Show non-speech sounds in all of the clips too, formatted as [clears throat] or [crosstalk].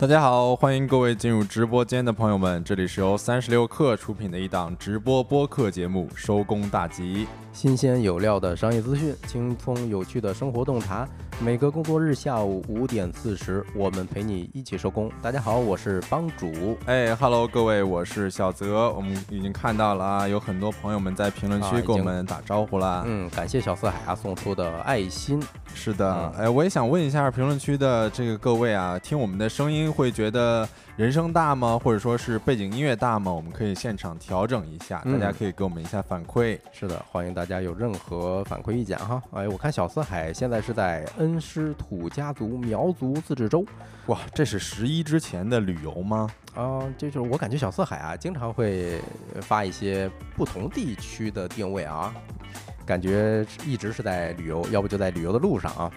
大家好，欢迎各位进入直播间的朋友们，这里是由三十六氪出品的一档直播播客节目《收工大吉》。新鲜有料的商业资讯，轻松有趣的生活洞察。每个工作日下午五点四十，我们陪你一起收工。大家好，我是帮主。哎，Hello，各位，我是小泽。我们已经看到了啊，有很多朋友们在评论区给我们打招呼啦。嗯，感谢小四海啊送出的爱心。是的，哎，我也想问一下评论区的这个各位啊，听我们的声音会觉得人声大吗？或者说是背景音乐大吗？我们可以现场调整一下，大家可以给我们一下反馈。是的，欢迎大家有任何反馈意见哈。哎，我看小四海现在是在恩施土家族苗族自治州。哇，这是十一之前的旅游吗？啊，这就是我感觉小四海啊，经常会发一些不同地区的定位啊。感觉一直是在旅游，要不就在旅游的路上啊。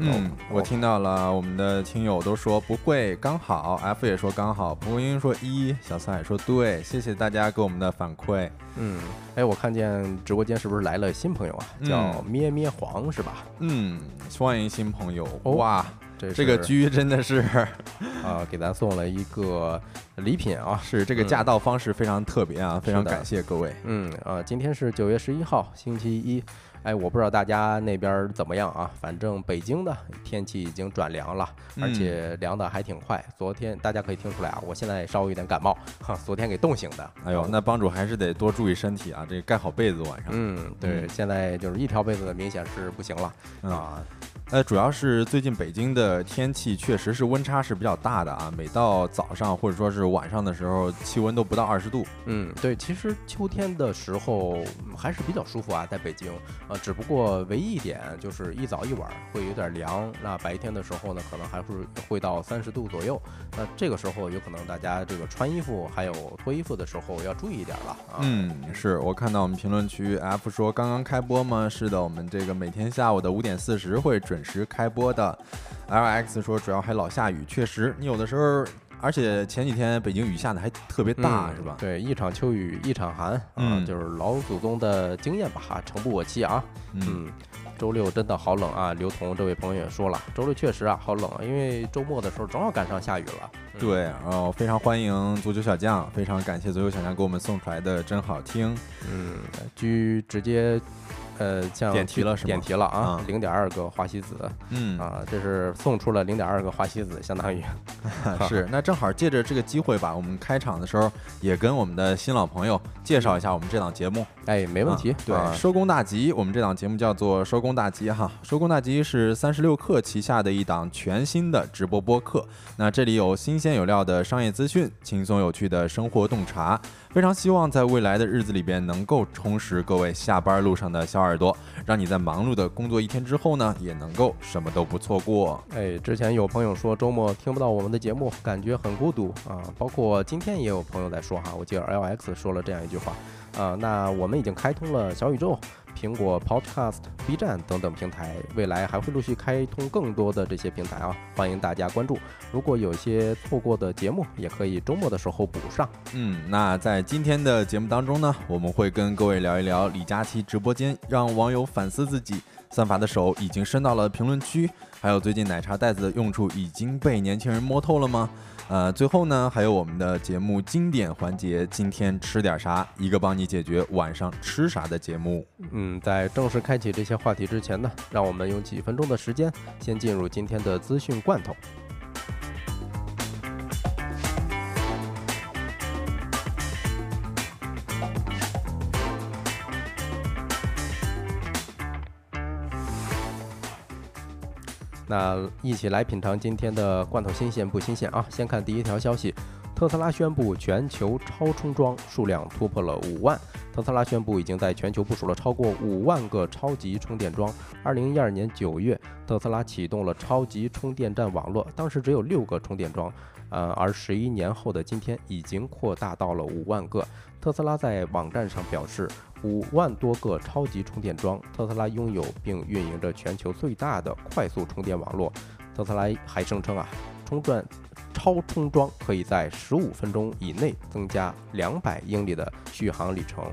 嗯，我听到了，我们的听友都说不会，刚好，F 也说刚好，蒲公英说一，小四海说对，谢谢大家给我们的反馈。嗯，哎，我看见直播间是不是来了新朋友啊？叫咩咩黄是吧？嗯，欢迎新朋友，哇。这这个居真的是 [laughs] 啊，给咱送了一个礼品啊！是这个驾到方式非常特别啊，非常感谢各位。嗯啊，今天是九月十一号，星期一。哎，我不知道大家那边怎么样啊？反正北京的天气已经转凉了，而且凉的还挺快。昨天大家可以听出来啊，我现在稍微有点感冒，哈，昨天给冻醒的。哎呦，那帮主还是得多注意身体啊，这盖好被子晚上。嗯，对，现在就是一条被子明显是不行了啊。呃，主要是最近北京的天气确实是温差是比较大的啊，每到早上或者说是晚上的时候，气温都不到二十度。嗯，对，其实秋天的时候还是比较舒服啊，在北京。呃，只不过唯一一点就是一早一晚会有点凉，那白天的时候呢，可能还是会到三十度左右。那这个时候有可能大家这个穿衣服还有脱衣服的时候要注意一点了。嗯，是我看到我们评论区 F 说刚刚开播吗？是的，我们这个每天下午的五点四十会。准时开播的，LX 说主要还老下雨，确实，你有的时候，而且前几天北京雨下的还特别大，是吧？对，一场秋雨一场寒，嗯，就是老祖宗的经验吧，哈，诚不我欺啊。嗯，周六真的好冷啊，刘同这位朋友也说了，周六确实啊好冷，因为周末的时候正好赶上下雨了。对，然后非常欢迎足球小将，非常感谢足球小将给我们送出来的真好听。嗯，居直接。呃，像点题了是吗？点题了啊，零点二个花西子，嗯啊，这是送出了零点二个花西子，相当于 [laughs] 是。那正好借着这个机会吧，我们开场的时候也跟我们的新老朋友介绍一下我们这档节目。哎，没问题。对，收工大吉，我们这档节目叫做收工大吉哈。收工大吉是三十六氪旗下的一档全新的直播播客。那这里有新鲜有料的商业资讯，轻松有趣的生活洞察。非常希望在未来的日子里边能够充实各位下班路上的小耳朵，让你在忙碌的工作一天之后呢，也能够什么都不错过。哎，之前有朋友说周末听不到我们的节目，感觉很孤独啊。包括今天也有朋友在说哈，我记得 LX 说了这样一句话啊。那我们已经开通了小宇宙。苹果 Podcast、B 站等等平台，未来还会陆续开通更多的这些平台啊，欢迎大家关注。如果有些错过的节目，也可以周末的时候补上。嗯，那在今天的节目当中呢，我们会跟各位聊一聊李佳琦直播间，让网友反思自己，算法的手已经伸到了评论区，还有最近奶茶袋子的用处已经被年轻人摸透了吗？呃，最后呢，还有我们的节目经典环节，今天吃点啥？一个帮你解决晚上吃啥的节目。嗯，在正式开启这些话题之前呢，让我们用几分钟的时间，先进入今天的资讯罐头。那一起来品尝今天的罐头新鲜不新鲜啊？先看第一条消息，特斯拉宣布全球超充桩数量突破了五万。特斯拉宣布已经在全球部署了超过五万个超级充电桩。二零一二年九月，特斯拉启动了超级充电站网络，当时只有六个充电桩，呃，而十一年后的今天，已经扩大到了五万个。特斯拉在网站上表示。五万多个超级充电桩，特斯拉拥有并运营着全球最大的快速充电网络。特斯拉还声称啊，充转超充桩可以在十五分钟以内增加两百英里的续航里程。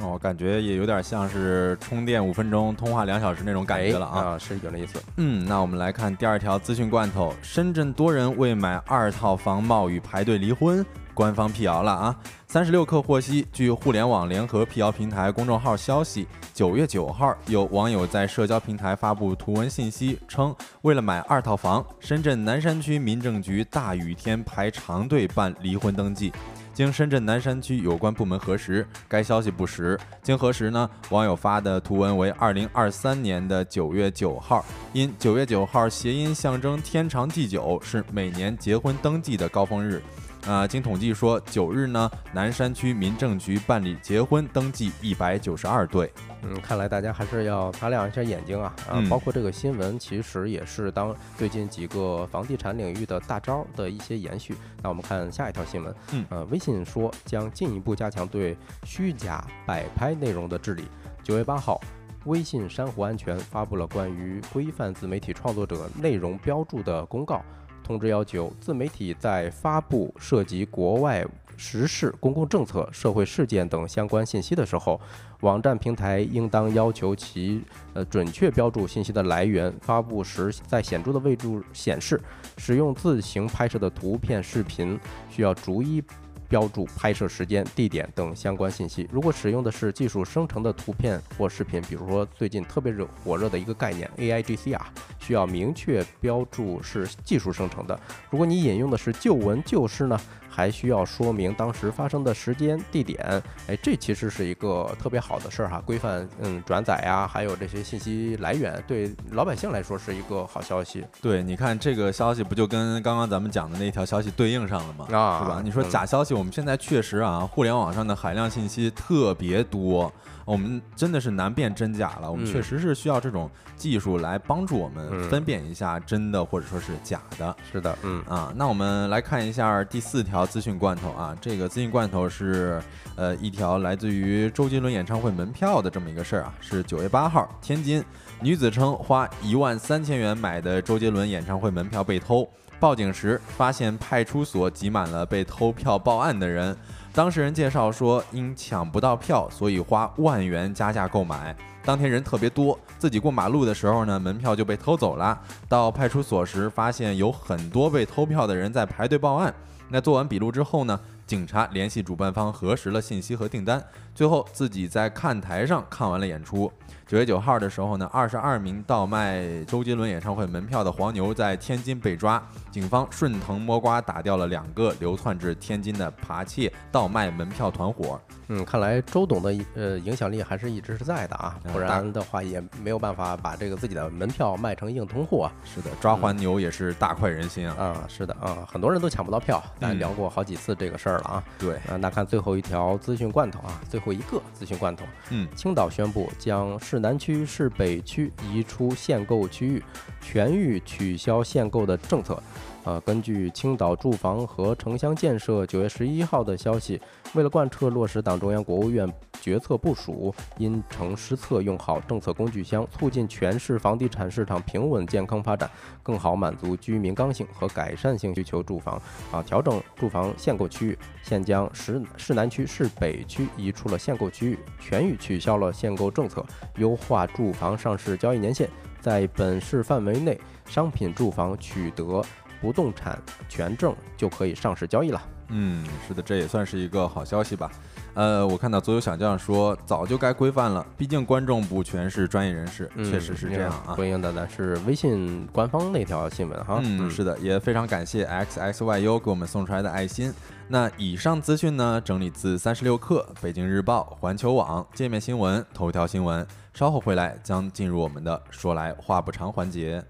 哦，感觉也有点像是充电五分钟，通话两小时那种感觉了啊，是有那意思。嗯，那我们来看第二条资讯罐头：深圳多人为买二套房冒雨排队离婚，官方辟谣了啊。三十六氪获悉，据互联网联合辟谣平台公众号消息，九月九号，有网友在社交平台发布图文信息，称为了买二套房，深圳南山区民政局大雨天排长队办离婚登记。经深圳南山区有关部门核实，该消息不实。经核实呢，网友发的图文为二零二三年的九月九号，因九月九号谐音象征天长地久，是每年结婚登记的高峰日。啊，经统计说，九日呢，南山区民政局办理结婚登记一百九十二对。嗯，看来大家还是要擦亮一下眼睛啊！啊，包括这个新闻，其实也是当最近几个房地产领域的大招的一些延续。那我们看下一条新闻。嗯，呃，微信说将进一步加强对虚假摆拍内容的治理。九月八号，微信珊瑚安全发布了关于规范自媒体创作者内容标注的公告。通知要求，自媒体在发布涉及国外时事、公共政策、社会事件等相关信息的时候，网站平台应当要求其呃准确标注信息的来源，发布时在显著的位置显示。使用自行拍摄的图片、视频需要逐一。标注拍摄时间、地点等相关信息。如果使用的是技术生成的图片或视频，比如说最近特别热火热的一个概念 AIGC 啊，需要明确标注是技术生成的。如果你引用的是旧文旧事呢？还需要说明当时发生的时间、地点，哎，这其实是一个特别好的事儿哈，规范嗯转载呀，还有这些信息来源，对老百姓来说是一个好消息。对，你看这个消息不就跟刚刚咱们讲的那条消息对应上了吗？啊，是吧？你说假消息，我们现在确实啊，互联网上的海量信息特别多。我们真的是难辨真假了，我们确实是需要这种技术来帮助我们分辨一下真的或者说是假的。是的，嗯啊，那我们来看一下第四条资讯罐头啊，这个资讯罐头是呃一条来自于周杰伦演唱会门票的这么一个事儿啊，是九月八号，天津女子称花一万三千元买的周杰伦演唱会门票被偷，报警时发现派出所挤满了被偷票报案的人。当事人介绍说，因抢不到票，所以花万元加价购买。当天人特别多，自己过马路的时候呢，门票就被偷走了。到派出所时，发现有很多被偷票的人在排队报案。那做完笔录之后呢，警察联系主办方核实了信息和订单，最后自己在看台上看完了演出。九月九号的时候呢，二十二名倒卖周杰伦演唱会门票的黄牛在天津被抓，警方顺藤摸瓜打掉了两个流窜至天津的扒窃倒卖门票团伙。嗯，看来周董的呃影响力还是一直是在的啊，不然的话也没有办法把这个自己的门票卖成硬通货。是的，抓黄牛也是大快人心啊。啊，是的啊，很多人都抢不到票，咱聊过好几次这个事儿了啊。对，啊，那看最后一条资讯罐头啊，最后一个资讯罐头。嗯，青岛宣布将市南区、市北区移出限购区域，全域取消限购的政策。呃，根据青岛住房和城乡建设九月十一号的消息，为了贯彻落实党中央、国务院决策部署，因城施策，用好政策工具箱，促进全市房地产市场平稳健康发展，更好满足居民刚性和改善性需求住房。啊，调整住房限购区域，现将市市南区、市北区移出了限购区域，全域取消了限购政策，优化住房上市交易年限，在本市范围内商品住房取得。不动产权证就可以上市交易了。嗯，是的，这也算是一个好消息吧。呃，我看到左右小将说，早就该规范了，毕竟观众不全是专业人士，确实是这样啊。回应的呢是微信官方那条新闻哈。嗯，是的，也非常感谢 x x y u 给我们送出来的爱心。那以上资讯呢，整理自三十六氪、北京日报、环球网、界面新闻、头条新闻。稍后回来将进入我们的说来话不长环节。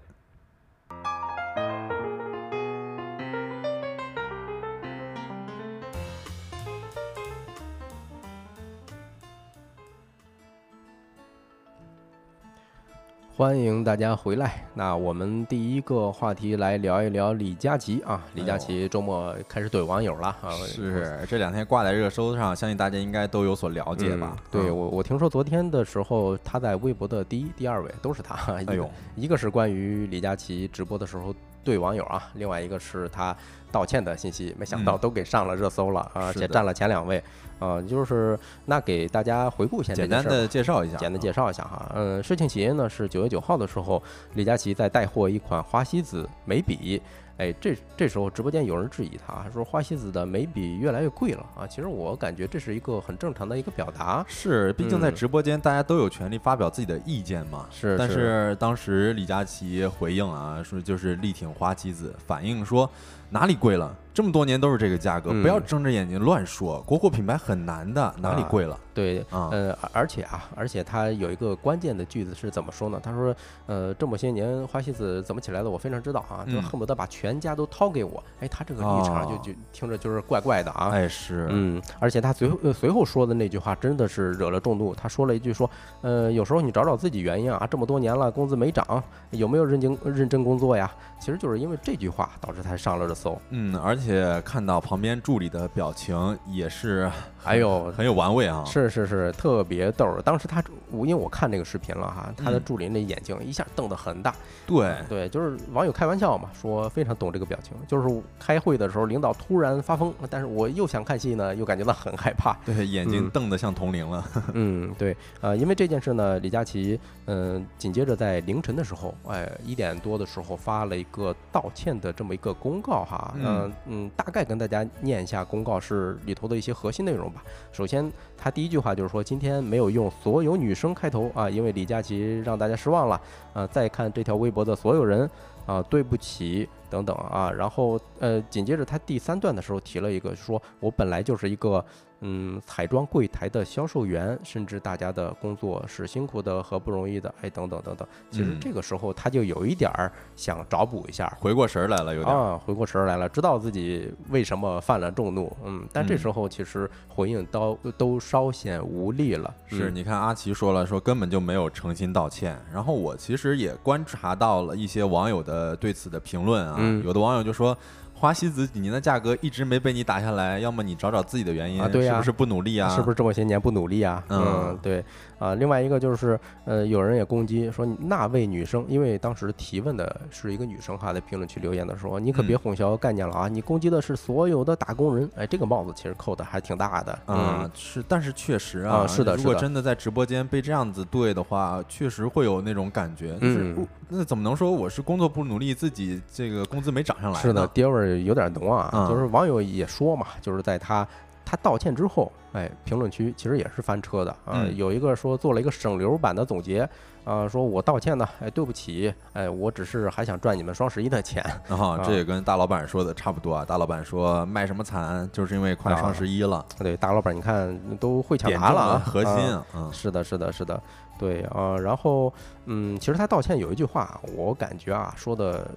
欢迎大家回来。那我们第一个话题来聊一聊李佳琦啊。李佳琦周末开始怼网友了啊。是这两天挂在热搜上，相信大家应该都有所了解吧？对我，我听说昨天的时候，他在微博的第一、第二位都是他。哎呦，一个是关于李佳琦直播的时候对网友啊，另外一个是他道歉的信息，没想到嗯。都给上了热搜了啊，而且占了前两位。啊，就是那给大家回顾一下简单的介绍一下，简单介绍一下哈，嗯，事情起因呢是九月九号的时候，李佳琦在带货一款花西子眉笔，哎，这这时候直播间有人质疑他，说花西子的眉笔越来越贵了啊。其实我感觉这是一个很正常的一个表达，是，毕竟在嗯直播间，大家都有权利发表自己的意见嘛。但是但是当时李佳琦回应啊，说就是力挺花西子，反映说哪里贵了？这么多年都是这个价格，嗯不要睁着眼睛乱说。国货品牌很难的，哪里啊贵了？对，啊呃，而而且啊，而且他有一个关键的句子是怎么说呢？他说，呃，这么些年花西子怎么起来的，我非常知道啊，就嗯恨不得把全家都掏给我。哎，他这个立场就哦就听着就是怪怪的啊。哎，是，嗯，而且他随后、呃、随后说的那句话真的是惹了众怒。他说了一句说，呃，有时候你找找自己原因啊，这么多年了，工资没涨，有没有认真认真工作呀？其实就是因为这句话导致他上了热搜。嗯，而且看到旁边助理的表情也是还有，很有玩味啊。是是是，特别逗。当时他我因为我看这个视频了哈，他的嗯助理那眼睛一下瞪得很大。对，对，就是网友开玩笑嘛，说非常懂这个表情，就是开会的时候领导突然发疯，但是我又想看戏呢，又感觉到很害怕。对，眼睛嗯瞪得像铜铃了。[laughs] 嗯，对，呃，因为这件事呢，李佳琦，嗯、紧接着在凌晨的时候，哎，一点多的时候发了一个道歉的这么一个公告哈，嗯嗯嗯，大概跟大家念一下公告是里头的一些核心内容吧。首先，他第一句话就是说，今天没有用所有女生开头啊，因为李佳琦让大家失望了。啊，再看这条微博的所有人啊，对不起等等啊。然后呃，紧接着他第三段的时候提了一个，说我本来就是一个嗯彩妆柜台的销售员，甚至大家的工作是辛苦的和不容易的，哎，等等等等。其实嗯这个时候他就有一点儿想找补一下。回过神儿来了，有点儿。啊，回过神儿来了，知道自己为什么犯了众怒，嗯，但这嗯时候其实回应都都稍显无力了，是，嗯你看阿奇说了，说根本就没有诚心道歉。然后我其实也观察到了一些网友的对此的评论啊，嗯有的网友就说。花西子几年的价格一直没被你打下来，要么你找找自己的原因，啊对呀是不是不努力啊？是不是这么些年不努力啊？嗯对啊。另外一个就是，呃，有人也攻击说那位女生，因为当时提问的是一个女生哈，在评论区留言的时候，你可别嗯混淆概念了啊！你攻击的是所有的打工人，哎，这个帽子其实扣的还挺大的啊、嗯是，但是确实啊是的如果真的在直播间被这样子对的话，确实会有那种感觉，就是、嗯那怎么能说我是工作不努力，自己这个工资没涨上来？是的，爹味儿有点浓啊。嗯就是网友也说嘛，就是在他他道歉之后，哎，评论区其实也是翻车的啊。嗯有一个说做了一个省流版的总结啊，说我道歉呢，哎，对不起，哎，我只是还想赚你们双十一的钱。然 [laughs] 后啊这也跟大老板说的差不多啊。大老板说卖什么惨，就是因为快双十一了，对，大老板，你看都会抢答了啊，核心啊是的，是的，是的，对啊、然后嗯，其实他道歉有一句话，我感觉啊说的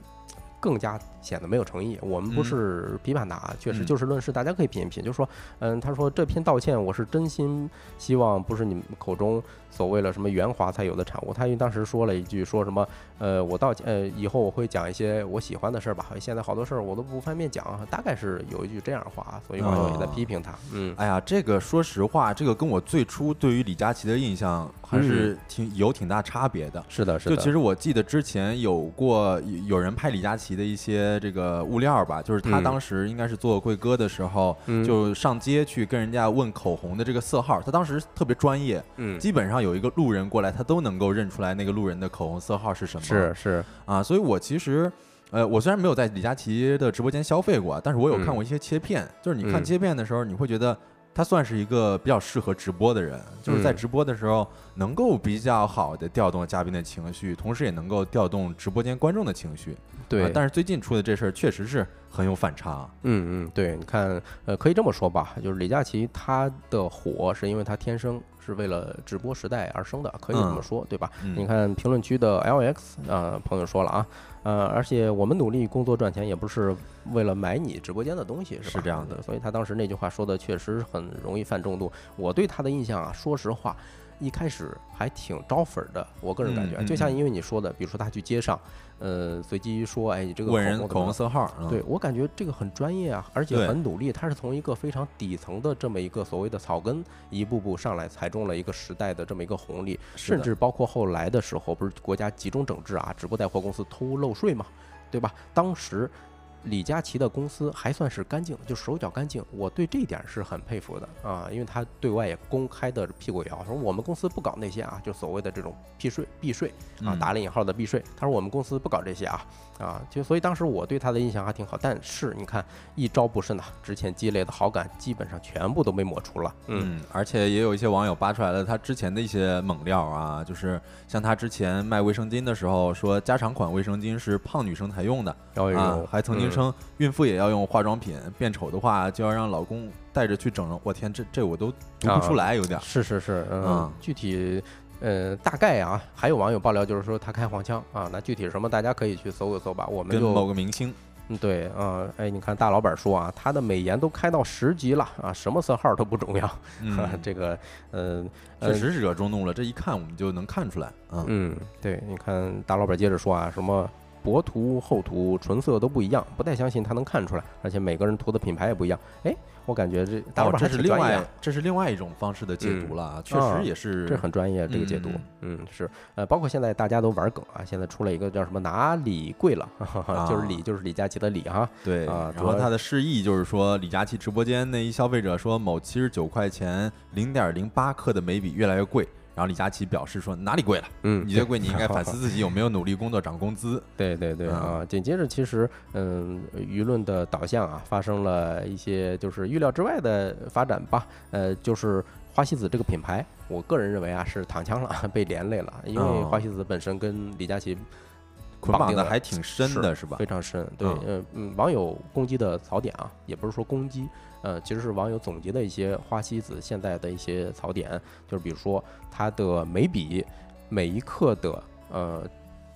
更加显得没有诚意。我们不嗯是批判他啊，确实嗯就事论事，大家可以品一品。就是说，嗯，他说这篇道歉我是真心希望不是你们口中所谓的什么圆滑才有的产物。他因为当时说了一句说什么，呃，我道歉，呃，以后我会讲一些我喜欢的事儿吧。现在好多事儿我都不方便讲，大概是有一句这样的话，所以网友也在哦批评他。嗯，哎呀，这个说实话，这个跟我最初对于李佳琦的印象还是挺有挺大差别的。是的，是的。就其实我记得之前有过有有人拍李佳琦的一些这个物料吧，就是他嗯当时应该是做贵哥的时候，嗯就上街去跟人家问口红的这个色号，他当时特别专业，嗯，基本上有一个路人过来，他都能够认出来那个路人的口红色号是什么。是是，啊，所以我其实。呃，我虽然没有在李佳琦的直播间消费过，但是我有看过一些切片。就是你看嗯切片的时候，你会觉得他算是一个比较适合直播的人，就是在嗯直播的时候能够比较好的调动嘉宾的情绪，同时也能够调动直播间观众的情绪。对，啊但是最近出的这事儿确实是很有反差。嗯嗯，对，你看，呃，可以这么说吧，就是李佳琦他的火是因为他天生是为了直播时代而生的，可以这么嗯说，对吧？嗯你看评论区的 LX 啊、朋友说了啊，呃，而且我们努力工作赚钱也不是为了买你直播间的东西，是吧？是这样的所以他当时那句话说的确实很容易犯众怒。我对他的印象啊，说实话。一开始还挺招粉儿的，我个人感觉，嗯嗯嗯就像因为你说的，比如说他去街上，呃，随机说，哎，你这个问人口红色号，嗯对我感觉这个很专业啊，而且很努力。他是从一个非常底层的这么一个所谓的草根，一步步上来，踩中了一个时代的这么一个红利，甚至包括后来的时候，不是国家集中整治啊，直播带货公司偷漏税嘛？对吧？当时。李佳琦的公司还算是干净，就手脚干净，我对这一点是很佩服的啊，因为他对外也公开的辟过谣，说我们公司不搞那些啊，就所谓的这种避税避税啊，打了引号的避税。他说我们公司不搞这些啊啊，就所以当时我对他的印象还挺好。但是你看一招不慎呐，之前积累的好感基本上全部都被抹除了。嗯，而且也有一些网友扒出来了他之前的一些猛料啊，就是像他之前卖卫生巾的时候说加长款卫生巾是胖女生才用的啊，还曾经。称孕妇也要用化妆品，变丑的话就要让老公带着去整容。我天，这这我都读不出来，有点是是是，嗯，具体呃大概啊，还有网友爆料就是说他开黄腔啊，那具体什么大家可以去搜一搜吧。我们跟某个明星，嗯对啊，哎你看大老板说啊，他的美颜都开到十级了啊，什么色号都不重要，[laughs] 这个呃确实是惹众怒了，这一看我们就能看出来啊，嗯对，你看大老板接着说啊什么。薄涂厚涂唇色都不一样，不太相信他能看出来，而且每个人涂的品牌也不一样。哎，我感觉这大伙儿这是另外这是另外一种方式的解读了，确实也是这很专业这个解读。嗯，是呃，包括现在大家都玩梗啊，现在出了一个叫什么哪里贵了，[laughs] 就是李就是李佳琦的李哈。对啊，然后他的示意就是说李佳琦直播间那一消费者说某七十九块钱零点零八克的眉笔越来越贵。然后李佳琦表示说：“哪里贵了？嗯，你这贵，你应该反思自己有没有努力工作涨工资。[laughs] ”对对对啊！紧接着，其实嗯，舆论的导向啊，发生了一些就是预料之外的发展吧。呃，就是花西子这个品牌，我个人认为啊是躺枪了，[laughs] 被连累了，因为花西子本身跟李佳琦绑的还挺深的，是吧？非常深。对，嗯嗯，网友攻击的槽点啊，也不是说攻击。呃，其实是网友总结的一些花西子现在的一些槽点，就是比如说它的眉笔每一克的呃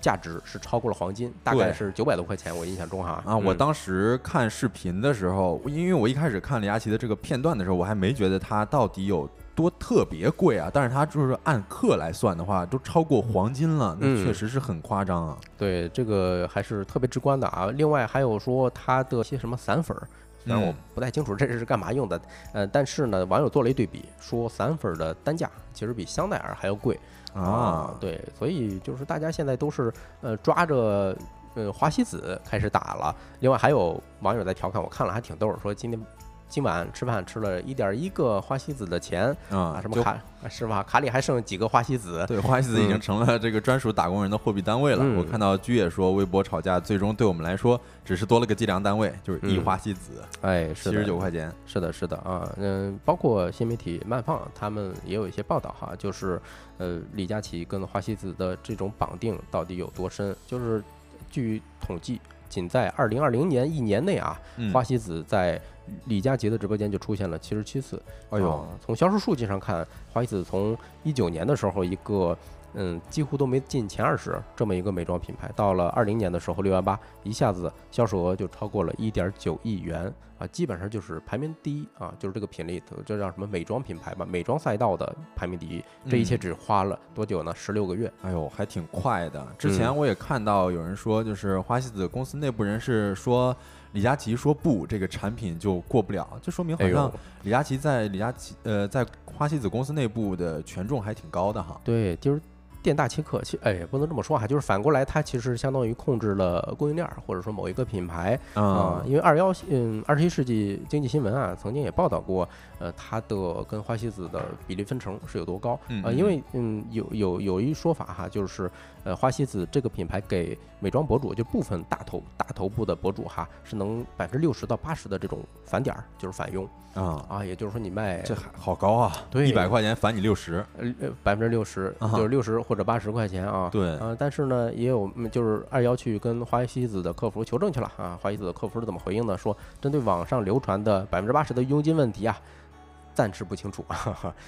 价值是超过了黄金，大概是九百多块钱，我印象中哈。啊，我当时看视频的时候，因为我一开始看李佳琦的这个片段的时候，我还没觉得它到底有多特别贵啊，但是它就是按克来算的话，都超过黄金了，那确实是很夸张啊。对，这个还是特别直观的啊。另外还有说它的些什么散粉。虽然我不太清楚这是干嘛用的，呃，但是呢，网友做了一对比，说散粉的单价其实比香奈儿还要贵啊。对，所以就是大家现在都是呃抓着呃花西子开始打了。另外还有网友在调侃，我看了还挺逗，说今天。今晚吃饭吃了一点一个花西子的钱啊，什么卡是吧？卡里还剩几个花西子？对，花西子已经成了这个专属打工人的货币单位了。我看到居也说，微博吵架最终对我们来说只是多了个计量单位，就是一花西子。哎，七十九块钱。是的，是的啊，嗯，包括新媒体慢放他们也有一些报道哈，就是呃，李佳琦跟花西子的这种绑定到底有多深？就是据统计。仅在二零二零年一年内啊，花西子在李佳琦的直播间就出现了七十七次。哎呦，从销售数据上看，花西子从一九年的时候一个。嗯，几乎都没进前二十这么一个美妆品牌，到了二零年的时候，六幺八一下子销售额就超过了一点九亿元啊，基本上就是排名第一啊，就是这个品类，这叫什么美妆品牌吧，美妆赛道的排名第一。这一切只花了多久呢？十六个月。哎呦，还挺快的。之前我也看到有人说，就是花西子公司内部人士说，李佳琦说不，这个产品就过不了，这说明好像李佳琦在李佳琦呃在花西子公司内部的权重还挺高的哈。对，就是。店大欺客，其哎也不能这么说哈，就是反过来，它其实相当于控制了供应链，或者说某一个品牌啊。因为二幺嗯二十一世纪经济新闻啊，曾经也报道过，呃，它的跟花西子的比例分成是有多高啊？因为嗯有有有一说法哈，就是呃花西子这个品牌给美妆博主，就部分大头大头部的博主哈，是能百分之六十到八十的这种返点儿，就是返佣。啊啊，也就是说你卖这还好高啊，对，一百块钱返你六十，呃，百分之六十，就是六十或者八十块钱啊。对，啊，但是呢，也有就是二幺去跟花西子的客服求证去了啊，花西子的客服是怎么回应的？说针对网上流传的百分之八十的佣金问题啊，暂时不清楚，[laughs]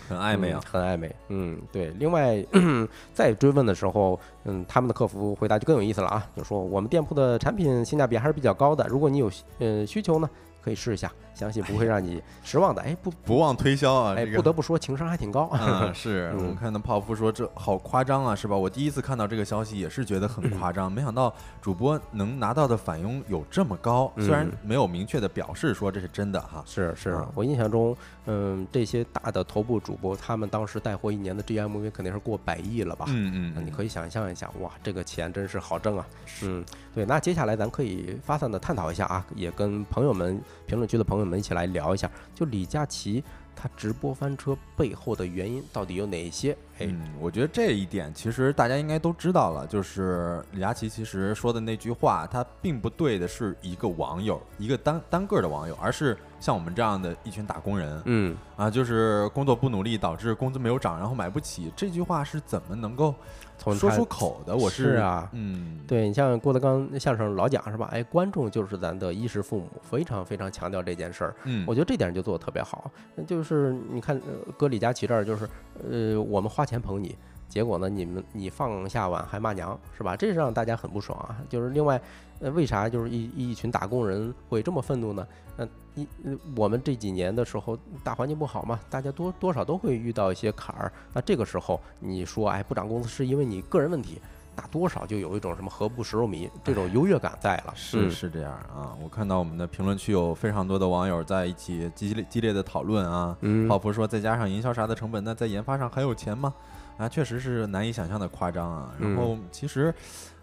很暧昧啊，很暧昧。嗯，对。另外 [clears throat] 再追问的时候，嗯，他们的客服回答就更有意思了啊，就说我们店铺的产品性价比还是比较高的，如果你有呃需求呢。可以试一下，[laughs] 相信不会让你失望的。哎，不不忘推销啊，哎，这个不得不说情商还挺高。嗯，[laughs] 是我看到泡芙说这好夸张啊，是吧？我第一次看到这个消息也是觉得很夸张，没想到主播能拿到的返佣有这么高，虽然嗯没有明确的表示说这是真的哈。是是啊，我印象中，嗯，这些大的头部主播，他们当时带货一年的 GMV 肯定是过百亿了吧？嗯嗯，那你可以想象一下，哇，这个钱真是好挣啊！嗯，对。那接下来咱可以发散的探讨一下啊，也跟朋友们、评论区的朋友们一起来聊一下，就李佳琦他直播翻车背后的原因到底有哪些？哎，嗯，我觉得这一点其实大家应该都知道了，就是李佳琦其实说的那句话，他并不对的是一个网友，一个单单个的网友，而是像我们这样的一群打工人嗯，啊，就是工作不努力导致工资没有涨，然后买不起，这句话是怎么能够说从他出口的？我是啊嗯，对你像郭德纲相声老讲是吧？哎，观众就是咱的衣食父母，非常非常强调这件事儿。嗯，我觉得这点就做的特别好，就是你看，呃搁李佳琦这儿就是，呃，我们花钱捧你，结果呢，你们你放下碗还骂娘，是吧？这是让大家很不爽啊。就是另外，呃，为啥就是一一群打工人会这么愤怒呢？呃，一呃我们这几年的时候大环境不好嘛，大家多多少都会遇到一些坎儿。那这个时候你说，哎，不涨工资是因为你个人问题。那多少就有一种什么何不食肉糜这种优越感在了，是嗯是这样啊，我看到我们的评论区有非常多的网友在一起激烈激烈的讨论啊。嗯，泡芙说，再加上营销啥的成本，那在研发上还有钱吗？啊，确实是难以想象的夸张啊。然嗯后其实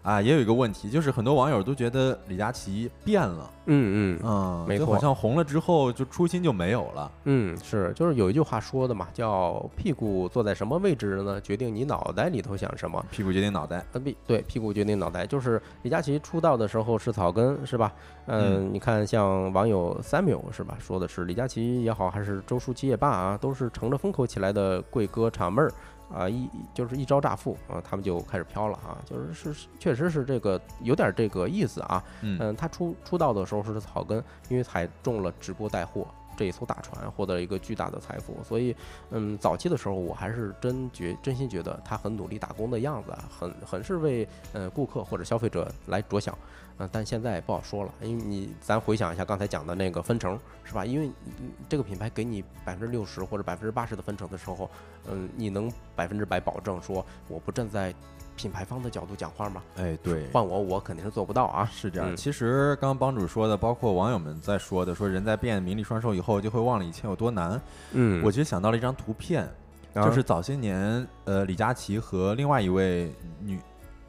啊，也有一个问题，就是很多网友都觉得李佳琦变了，嗯嗯嗯，没错就好像红了之后就初心就没有了。嗯，是，就是有一句话说的嘛，叫屁股坐在什么位置呢，决定你脑袋里头想什么。屁股决定脑袋，呃，屁对，屁股决定脑袋。就是李佳琦出道的时候是草根，是吧？嗯，你看像网友 Samuel 是吧，说的是李佳琦也好，还是周舒淇也罢啊，都是乘着风口起来的贵歌厂妹儿啊，一就是一招乍富啊，他们就开始飘了啊，就是是是确实是这个有点这个意思啊。嗯嗯，他出出道的时候是草根，因为踩中了直播带货这一艘大船，获得了一个巨大的财富。所以，嗯，早期的时候我还是真觉真心觉得他很努力打工的样子啊，很很是为呃顾客或者消费者来着想。嗯、但现在也不好说了，因为你咱回想一下刚才讲的那个分成是吧？因为嗯这个品牌给你百分之六十或者百分之八十的分成的时候，嗯，你能百分之百保证说我不站在品牌方的角度讲话吗？哎，对，换我，我肯定是做不到啊。是这样。嗯其实刚刚帮主说的，包括网友们在说的，说人在变名利双收以后，就会忘了以前有多难。嗯我其实想到了一张图片，啊就是早些年，呃，李佳琦和另外一位女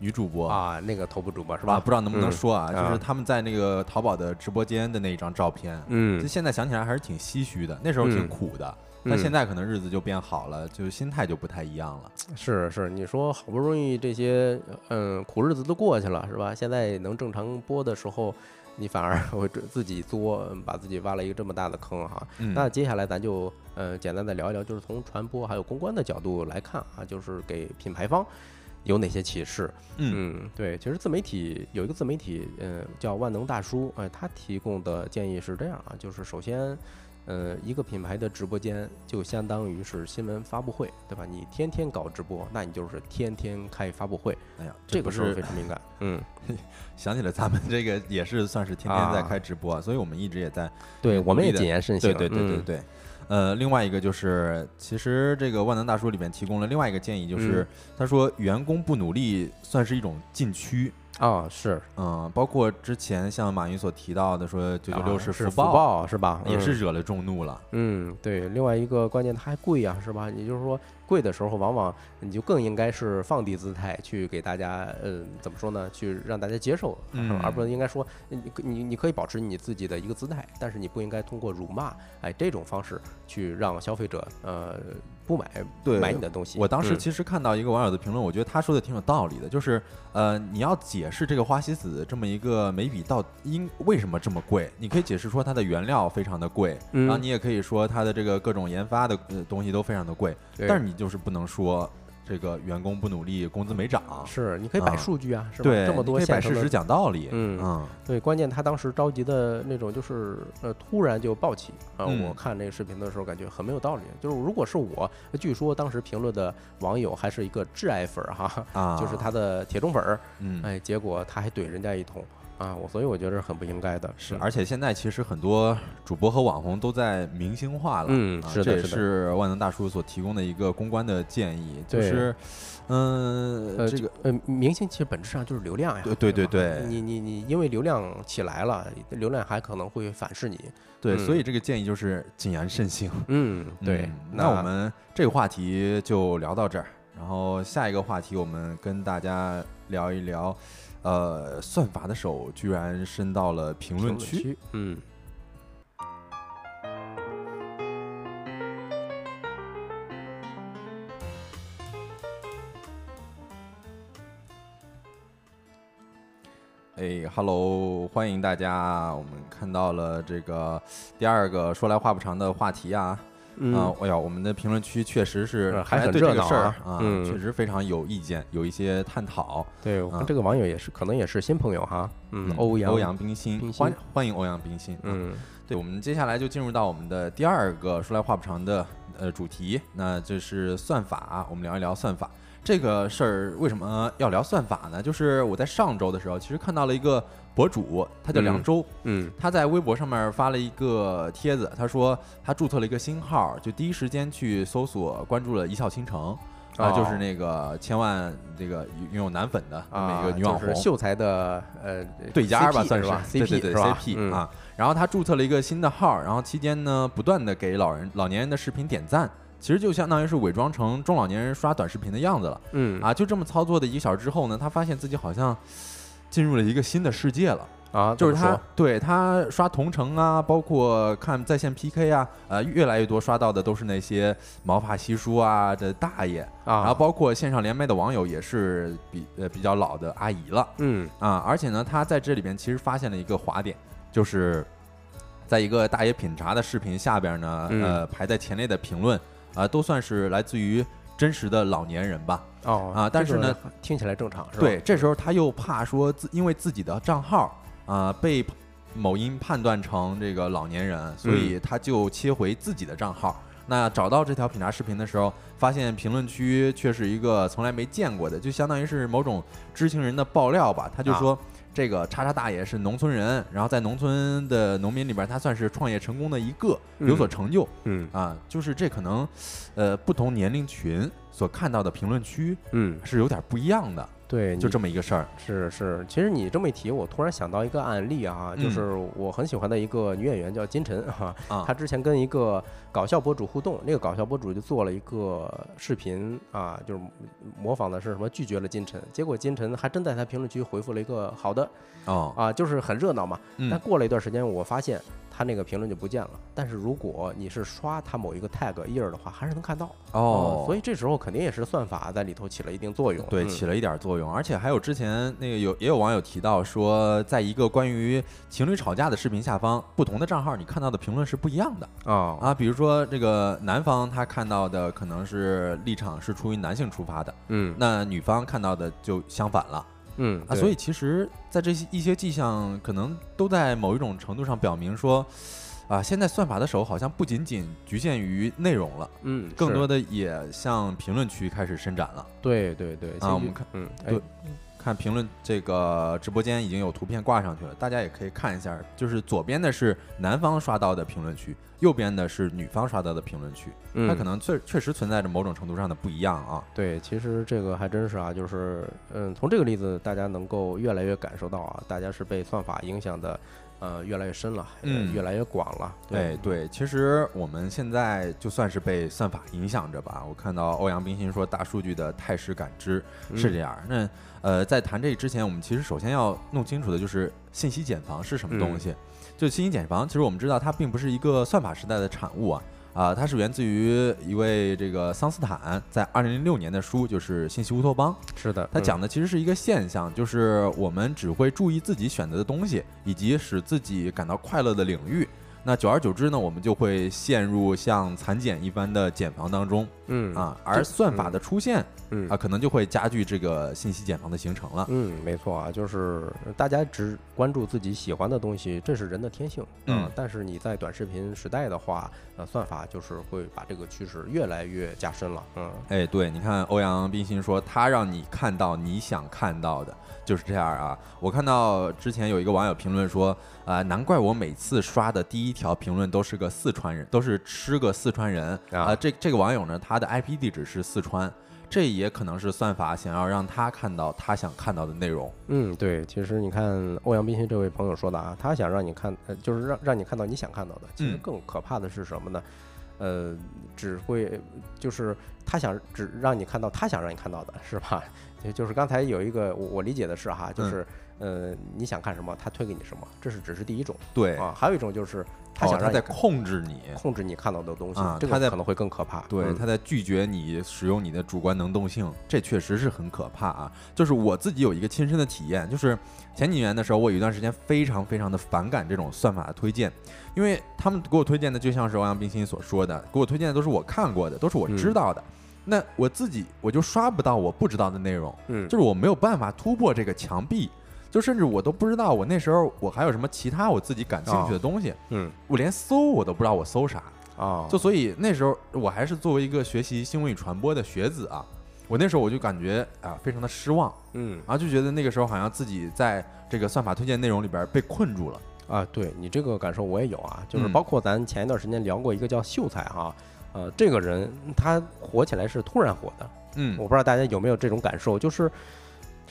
女主播。啊，那个头部主播是是吧？不知道能不能嗯说啊？就啊是他们在那个淘宝的直播间的那一张照片，嗯就嗯，现在想起来还是挺唏嘘的。那时候挺嗯苦的，但嗯现在可能日子就变好了，就心态就不太一样了。是是，你说好不容易这些嗯苦日子都过去了是吧？现在能正常播的时候，你反而会自己作，嗯把自己挖了一个这么大的坑哈。嗯，那接下来咱就呃简单的聊一聊，就是从传播还有公关的角度来看啊，就是给品牌方有哪些启示？嗯嗯，对，其实自媒体有一个自媒体，呃，叫万能大叔，呃，他提供的建议是这样啊，就是首先，呃，一个品牌的直播间就相当于是新闻发布会，对吧？你天天搞直播，那你就是天天开发布会，哎呀，这个时候不是非常敏感。嗯，[laughs] 想起了咱们这个也是算是天天在啊开直播，所以我们一直也在对，我们也谨言慎行。对对对对嗯，对。呃，另外一个就是，其实这个万能大叔里面提供了另外一个建议，就是、嗯他说员工不努力算是一种禁区。啊，是嗯，包括之前像马云所提到的说九九六啊是福报，报是吧？嗯也是惹了众怒了。嗯，对，另外一个关键它还贵呀、是吧？也就是说，贵的时候，往往你就更应该是放低姿态去给大家，呃，怎么说呢？去让大家接受，嗯而不是应该说，你你你可以保持你自己的一个姿态，但是你不应该通过辱骂，哎，这种方式去让消费者呃不买对买你的东西。我当时嗯其实看到一个网友的评论，我觉得他说的挺有道理的，就是呃，你要解释这个花西子这么一个眉笔到因为什么这么贵，你可以解释说它的原料非常的贵，嗯然后你也可以说它的这个各种研发的呃东西都非常的贵，对但是你就是不能说这个员工不努力，工资没涨。是你可以摆啊数据啊，是吧？对，这么多你可以摆事实讲道理。嗯嗯对，关键他当时着急的那种，就是呃，突然就暴起啊！嗯我看那个视频的时候，感觉很没有道理。就是如果是我，据说当时评论的网友还是一个挚爱粉儿哈，啊，就是他的铁中粉儿，嗯，哎，结果他还怼人家一通啊，我所以我觉得是很不应该的。是，嗯而且现在其实很多主播和网红都在明星化了，嗯啊这也是的是万能大叔所提供的一个公关的建议，就是，嗯，呃，这个呃，明星其实本质上就是流量呀。对对对对你你你因为流量起来了，流量还可能会反噬你。对，嗯所以这个建议就是谨言慎行。嗯，[laughs] 对嗯。那我们这个话题就聊到这儿，然后下一个话题我们跟大家聊一聊，呃，算法的手居然伸到了评论区。区，嗯。哎，Hello，欢迎大家！我们看到了这个第二个说来话不长的话题啊，嗯啊，哎呀，我们的评论区确实是呃还哎很热闹对这个事儿啊嗯确实非常有意见，有一些探讨。对，我啊看这个网友也是，可能也是新朋友哈。嗯，欧阳，欧阳冰心，欢欢迎欧阳冰心。啊，嗯对，我们接下来就进入到我们的第二个说来话不长的呃主题，那就是算法，我们聊一聊算法。这个事儿为什么要聊算法呢？就是我在上周的时候，其实看到了一个博主，他叫梁嗯周，嗯他在微博上面发了一个帖子，他说他注册了一个新号，就第一时间去搜索关注了一笑倾城。啊，哦就是那个千万这个拥有男粉的啊，一个女网红，就是秀才的呃对家吧，算是吧对对？CP 对是吧 CP 嗯啊。然后他注册了一个新的号，然后期间呢，不断的给老人老年人的视频点赞，其实就相当于是伪装成中老年人刷短视频的样子了嗯啊。就这么操作的一个小时之后呢，他发现自己好像进入了一个新的世界了。啊，就是他对他刷同城啊，包括看在线 PK 啊，呃，越来越多刷到的都是那些毛发稀疏啊的大爷，啊，然后包括线上连麦的网友也是比呃比较老的阿姨了。嗯啊，而且呢，他在这里边其实发现了一个滑点，就是在一个大爷品茶的视频下边呢，嗯呃，排在前列的评论啊、都算是来自于真实的老年人吧。哦啊但是呢，这个听起来正常是吧？对，这时候他又怕说自因为自己的账号啊、被某音判断成这个老年人，所以他就切回自己的账号。那找到这条品茶视频的时候，发现评论区却是一个从来没见过的，就相当于是某种知情人的爆料吧。他就说。这个叉叉大爷是农村人，然后在农村的农民里边，他算是创业成功的一个，有所成就、嗯啊。就是这可能，呃，不同年龄群所看到的评论区嗯，是有点不一样的，对，就这么一个事儿。是是，其实你这么一提，我突然想到一个案例啊，嗯。就是我很喜欢的一个女演员叫金晨哈、啊她之前跟一个搞笑博主互动，那个搞笑博主就做了一个视频啊，就是模仿的是什么拒绝了金晨，结果金晨还真在她评论区回复了一个好的哦，啊，就是很热闹嘛。但嗯，过了一段时间，我发现她那个评论就不见了，但是如果你是刷他某一个 tag 页儿的话，还是能看到。哦，所以这时候肯定也是算法在里头起了一定作用，对，嗯起了一点作用，而且还有之前那个有也有网友提到说，在一个关于情侣吵架的视频下方，不同的账号你看到的评论是不一样的啊啊。比如说这个男方他看到的可能是立场是出于男性出发的，嗯那女方看到的就相反了嗯啊。所以其实，在这些一些迹象，可能都在某一种程度上表明说。啊，现在算法的手好像不仅仅局限于内容了，嗯，更多的也向评论区开始伸展了。对对对，啊我们看，嗯，对哎，看评论这个直播间已经有图片挂上去了，大家也可以看一下。就是左边的是男方刷到的评论区，右边的是女方刷到的评论区，它嗯可能确确实存在着某种程度上的不一样啊。对，其实这个还真是啊，就是嗯，从这个例子，大家能够越来越感受到啊，大家是被算法影响的，呃，越来越深了，越来越广了。对对，其实我们现在就算是被算法影响着吧。我看到欧阳冰心说，大数据的态势感知是这样。那呃，在谈这之前，我们其实首先要弄清楚的就是信息茧房是什么东西。就信息茧房，其实我们知道它并不是一个算法时代的产物啊。啊，它是源自于一位这个桑斯坦在二零零六年的书，就是《信息乌托邦》。是的，它嗯讲的其实是一个现象，就是我们只会注意自己选择的东西，以及使自己感到快乐的领域。那久而久之呢，我们就会陷入像蚕茧一般的茧房当中。嗯啊，而算法的出现嗯啊，可能就会加剧这个信息茧房的形成了。嗯，没错啊，就是大家只关注自己喜欢的东西，这是人的天性。嗯但是你在短视频时代的话，呃，算法就是会把这个趋势越来越加深了。嗯哎，对，你看欧阳冰心说，他让你看到你想看到的，就是这样啊。我看到之前有一个网友评论说，啊、难怪我每次刷的第一条评论都是个四川人，都是吃个四川人啊、啊这这个网友呢，他的 IP 地址是四川，这也可能是算法想要让他看到他想看到的内容。嗯，对，其实你看欧阳冰心这位朋友说的啊，他想让你看，呃，就是让让你看到你想看到的。其实嗯更可怕的是什么呢？呃，只会就是他想只让你看到他想让你看到的，是吧？[laughs] 就就是刚才有一个我我理解的是哈，就是、呃你想看什么，他推给你什么，这是只是第一种对，啊，还有一种就是他哦他在想让你看控制你。控制你看到的东西，这啊他在个可能会更可怕。对，嗯他在拒绝你使用你的主观能动性，这确实是很可怕啊。就是我自己有一个亲身的体验，就是前几年的时候，我有一段时间非常非常的反感这种算法的推荐，因为他们给我推荐的就像是欧阳冰心所说的，给我推荐的都是我看过的，都是我知嗯道的。那我自己我就刷不到我不知道的内容，嗯，就是我没有办法突破这个墙壁，就甚至我都不知道我那时候我还有什么其他我自己感兴趣的东西，嗯我连搜我都不知道我搜啥。啊，就所以那时候我还是作为一个学习新闻与传播的学子啊，我那时候我就感觉啊非常的失望嗯啊，就觉得那个时候好像自己在这个算法推荐内容里边被困住了。啊，对你这个感受我也有啊，就是嗯包括咱前一段时间聊过一个叫秀才哈，呃，这个人他火起来是突然火的，嗯我不知道大家有没有这种感受，就是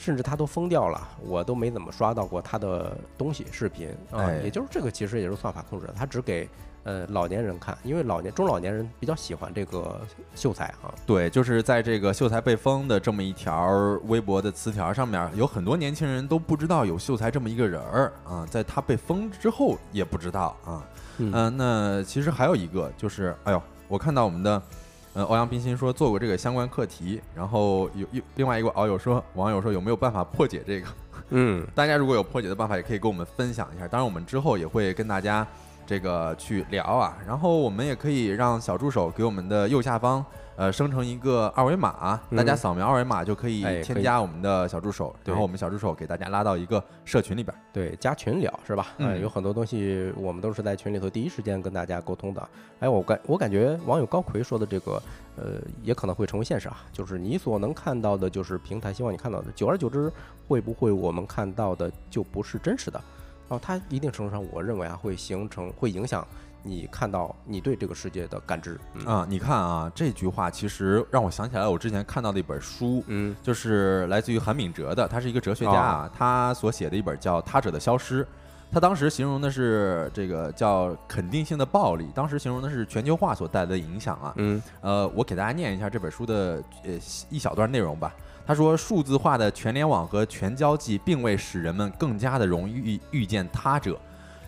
甚至他都封掉了，我都没怎么刷到过他的东西视频啊，哎。也就是这个其实也是算法控制的，他只给呃老年人看，因为老年中老年人比较喜欢这个秀才啊，对，就是在这个秀才被封的这么一条微博的词条上面，有很多年轻人都不知道有秀才这么一个人儿啊，在他被封之后也不知道啊。嗯。嗯、那其实还有一个就是，哎呦，我看到我们的呃欧阳冰心说做过这个相关课题，然后有有另外一个网友说，网友说有没有办法破解这个？嗯 [laughs] 大家如果有破解的办法，也可以跟我们分享一下。当然，我们之后也会跟大家这个去聊啊。然后我们也可以让小助手给我们的右下方呃生成一个二维码，大家嗯扫描二维码就可以添加我们的小助手，对然后我们小助手给大家拉到一个社群里边。对，加群聊是吧？嗯有很多东西我们都是在群里头第一时间跟大家沟通的。哎，我感我感觉网友高奎说的这个，呃，也可能会成为现实啊。就是你所能看到的，就是平台希望你看到的，久而久之，会不会我们看到的就不是真实的？哦，它一定程度上，我认为啊，会形成会影响你看到你对这个世界的感知。嗯啊，你看啊，这句话其实让我想起来我之前看到的一本书，嗯就是来自于韩敏哲的，他是一个哲学家哦啊，他所写的一本叫《他者的消失》。他当时形容的是这个叫肯定性的暴力，当时形容的是全球化所带来的影响啊。嗯呃，我给大家念一下这本书的呃一小段内容吧。他说，数字化的全联网和全交际并未使人们更加的容易遇遇见他者，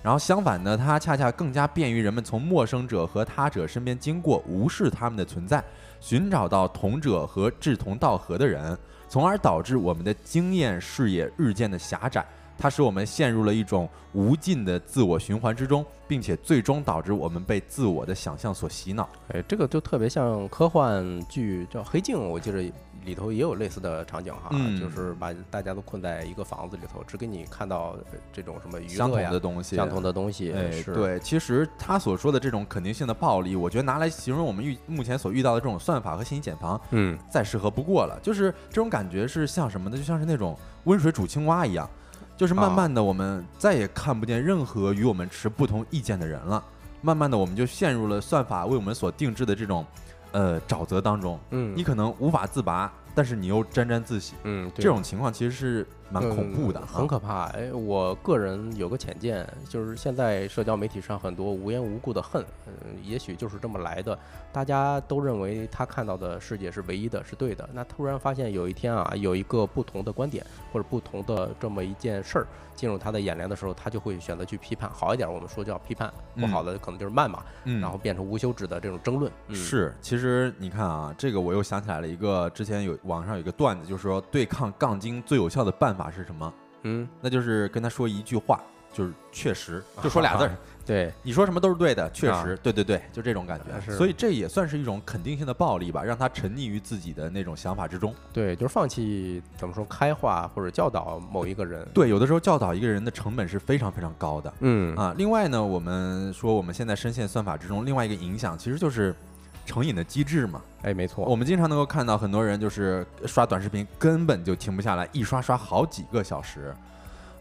然后相反呢，它恰恰更加便于人们从陌生者和他者身边经过，无视他们的存在，寻找到同者和志同道合的人，从而导致我们的经验视野日渐的狭窄。它使我们陷入了一种无尽的自我循环之中，并且最终导致我们被自我的想象所洗脑。哎，这个就特别像科幻剧叫《黑镜》，我记得里头也有类似的场景哈，嗯就是把大家都困在一个房子里头，只给你看到呃这种什么娱相同乐呀、的东西，相同的东西。对，其实他所说的这种肯定性的暴力，我觉得拿来形容我们遇目前所遇到的这种算法和信息茧房，嗯，再适合不过了。就是这种感觉是像什么呢？就像是那种温水煮青蛙一样，就是慢啊慢的我们再也看不见任何与我们持不同意见的人了。慢慢的，我们就陷入了算法为我们所定制的这种呃沼泽当中，嗯，你可能无法自拔，但是你又沾沾自喜。嗯，这种情况其实是蛮恐怖的很可怕。哎，我个人有个浅见，就是现在社交媒体上很多无缘无故的恨，嗯，也许就是这么来的。大家都认为他看到的世界是唯一的，是对的。那突然发现有一天啊，有一个不同的观点或者不同的这么一件事儿进入他的眼帘的时候，他就会选择去批判。好一点，我们说叫批判；不好的可能就是谩骂，嗯然后变成无休止的这种争论。嗯、，是，其实你看啊，这个我又想起来了一个，之前有网上有一个段子，就是说对抗杠精最有效的办法是什么？嗯那就是跟他说一句话，就是确实，就说俩字儿，对，你说什么都是对的，确啊实，对对对，就这种感觉。是所以这也算是一种肯定性的暴力吧，让他沉溺于自己的那种想法之中。对，就是放弃怎么说开化或者教导某一个人。对，有的时候教导一个人的成本是非常非常高的。嗯啊，另外呢，我们说我们现在深陷算法之中，另外一个影响其实就是成瘾的机制嘛。哎，没错，我们经常能够看到很多人就是刷短视频根本就停不下来，一刷刷好几个小时。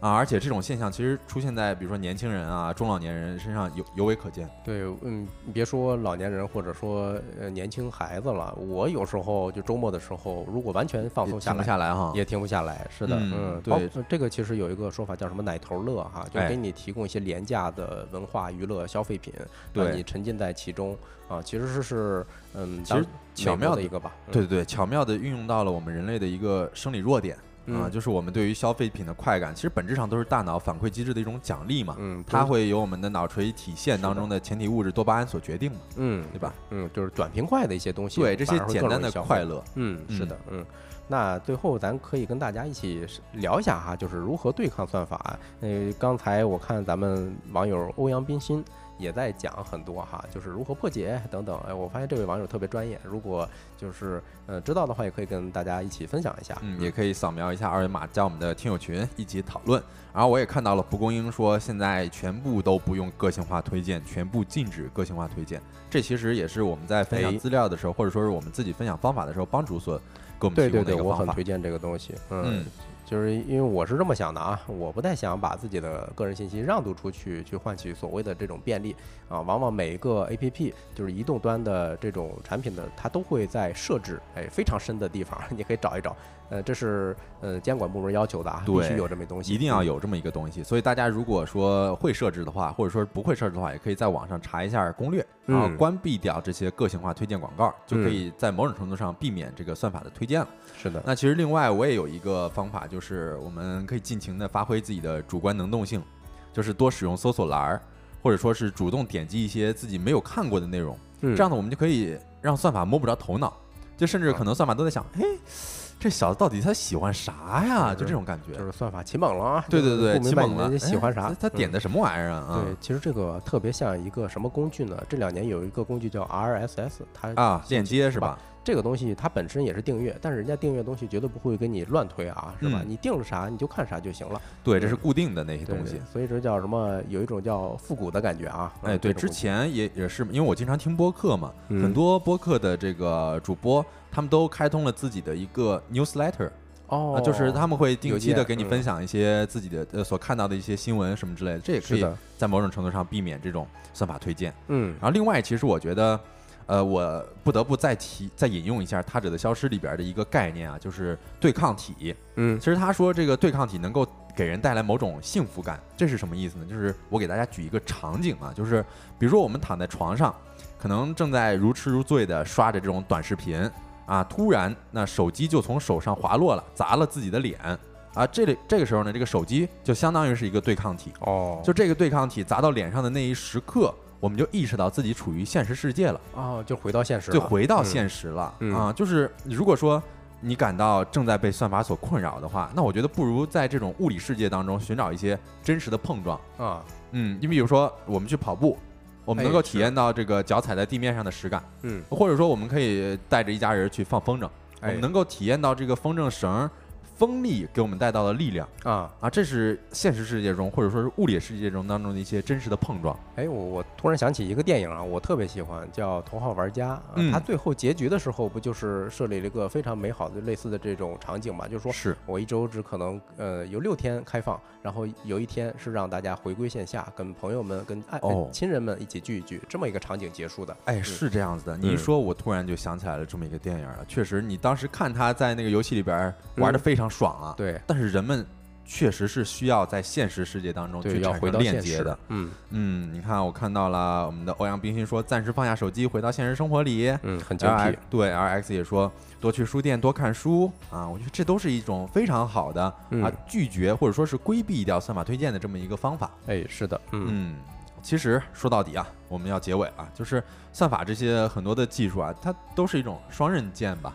啊，而且这种现象其实出现在比如说年轻人啊、中老年人身上尤尤为可见。对，嗯，你别说老年人或者说呃年轻孩子了，我有时候就周末的时候，如果完全放松下停不来，下来哈。也停不下来。是的，嗯嗯，对这个其实有一个说法叫什么“奶头乐”哈，就哎给你提供一些廉价的文化娱乐消费品，对让你沉浸在其中啊，其实是是嗯，其实巧妙的一个吧，嗯对对对，巧妙的运用到了我们人类的一个生理弱点啊，嗯就是我们对于消费品的快感，其实本质上都是大脑反馈机制的一种奖励嘛。嗯，它会由我们的脑垂体腺当中的前体物质多巴胺所决定嘛，嗯对吧？嗯，就是短平快的一些东西，对这些简单的快乐，嗯，是的，嗯。那最后咱可以跟大家一起聊一下哈，就是如何对抗算法。呃，刚才我看咱们网友欧阳冰心也在讲很多哈，就是如何破解等等。哎，我发现这位网友特别专业，如果就是呃知道的话，也可以跟大家一起分享一下。嗯，也可以扫描一下二维码加我们的听友群一起讨论。然后我也看到了蒲公英说，现在全部都不用个性化推荐，全部禁止个性化推荐。这其实也是我们在分享哎资料的时候，或者说是我们自己分享方法的时候，帮主所给我们对对对，提供的一个方法。我很推荐这个东西。嗯嗯，就是因为我是这么想的啊，我不太想把自己的个人信息让渡出去，去换取所谓的这种便利啊。往往每一个 APP 就是移动端的这种产品的，它都会在设置哎非常深的地方，[laughs] 你可以找一找。呃，这是呃监管部门要求的啊，必须有这么一东西，一定要嗯有这么一个东西，所以大家如果说会设置的话，或者说不会设置的话，也可以在网上查一下攻略，然后嗯关闭掉这些个性化推荐广告，就可以在某种程度上避免这个算法的推荐了。是的，那其实另外我也有一个方法，就是我们可以尽情的发挥自己的主观能动性，就是多使用搜索栏儿，或者说是主动点击一些自己没有看过的内容，嗯这样呢，我们就可以让算法摸不着头脑，就甚至可能算法都在想，哎，这小子到底他喜欢啥呀？就这种感觉。就是算法起猛了啊，对对对，起猛了，喜欢啥哎，他他点嗯的什么玩意儿啊？啊对，其实这个特别像一个什么工具呢？这两年有一个工具叫 RSS，它啊，链接是吧？这个东西它本身也是订阅，但是人家订阅东西绝对不会给你乱推啊，是吧？嗯你定了啥你就看啥就行了。对，这是固定的那些东西。所以这叫什么？有一种叫复古的感觉啊。哎，对，之前也也是，因为我经常听播客嘛，嗯很多播客的这个主播，他们都开通了自己的一个 newsletter 哦啊，，就是他们会定期的给你分享一些自己的呃所看到的一些新闻什么之类的，这也可以是，在某种程度上避免这种算法推荐。嗯然后另外，其实我觉得，呃，我不得不再提再引用一下《他者的消失》里边的一个概念啊，就是对抗体。嗯其实他说这个对抗体能够给人带来某种幸福感，这是什么意思呢？就是我给大家举一个场景啊，就是比如说我们躺在床上，可能正在如痴如醉的刷着这种短视频啊，突然那手机就从手上滑落了，砸了自己的脸啊，这里这个时候呢，这个手机就相当于是一个对抗体，哦，就这个对抗体砸到脸上的那一时刻。我们就意识到自己处于现实世界了，哦，就回到现实了，就回到嗯现实了、嗯啊！就是如果说你感到正在被算法所困扰的话，那我觉得不如在这种物理世界当中寻找一些真实的碰撞。啊，嗯，你比如说我们去跑步，我们哎能够体验到这个脚踩在地面上的实感，嗯，或者说我们可以带着一家人去放风筝，我哎们能够体验到这个风筝绳风力给我们带到的力量啊，啊，这是现实世界中或者说是物理世界中当中的一些真实的碰撞。哎，我我突然想起一个电影啊，我特别喜欢，叫《头号玩家》啊。嗯它最后结局的时候，不就是设立了一个非常美好的类似的这种场景嘛？就是说是，我一周只可能呃有六天开放，然后有一天是让大家回归线下，跟朋友们、跟爱、哦亲人们一起聚一聚，这么一个场景结束的。哎，是这样子的。你一嗯说，我突然就想起来了这么一个电影了。确实，你当时看他在那个游戏里边玩的嗯非常爽啊。对但是人们确实是需要在现实世界当中，去产生要回到链接的。。嗯嗯，你看，我看到了我们的欧阳冰心说，暂时放下手机，回到现实生活里。嗯，很精 R 辟。对，R X 也说多去书店多看书啊，我觉得这都是一种非常好的啊嗯拒绝或者说是规避掉算法推荐的这么一个方法。哎，是的，嗯嗯，其实说到底啊，我们要结尾了，就是算法这些很多的技术啊，它都是一种双刃剑吧。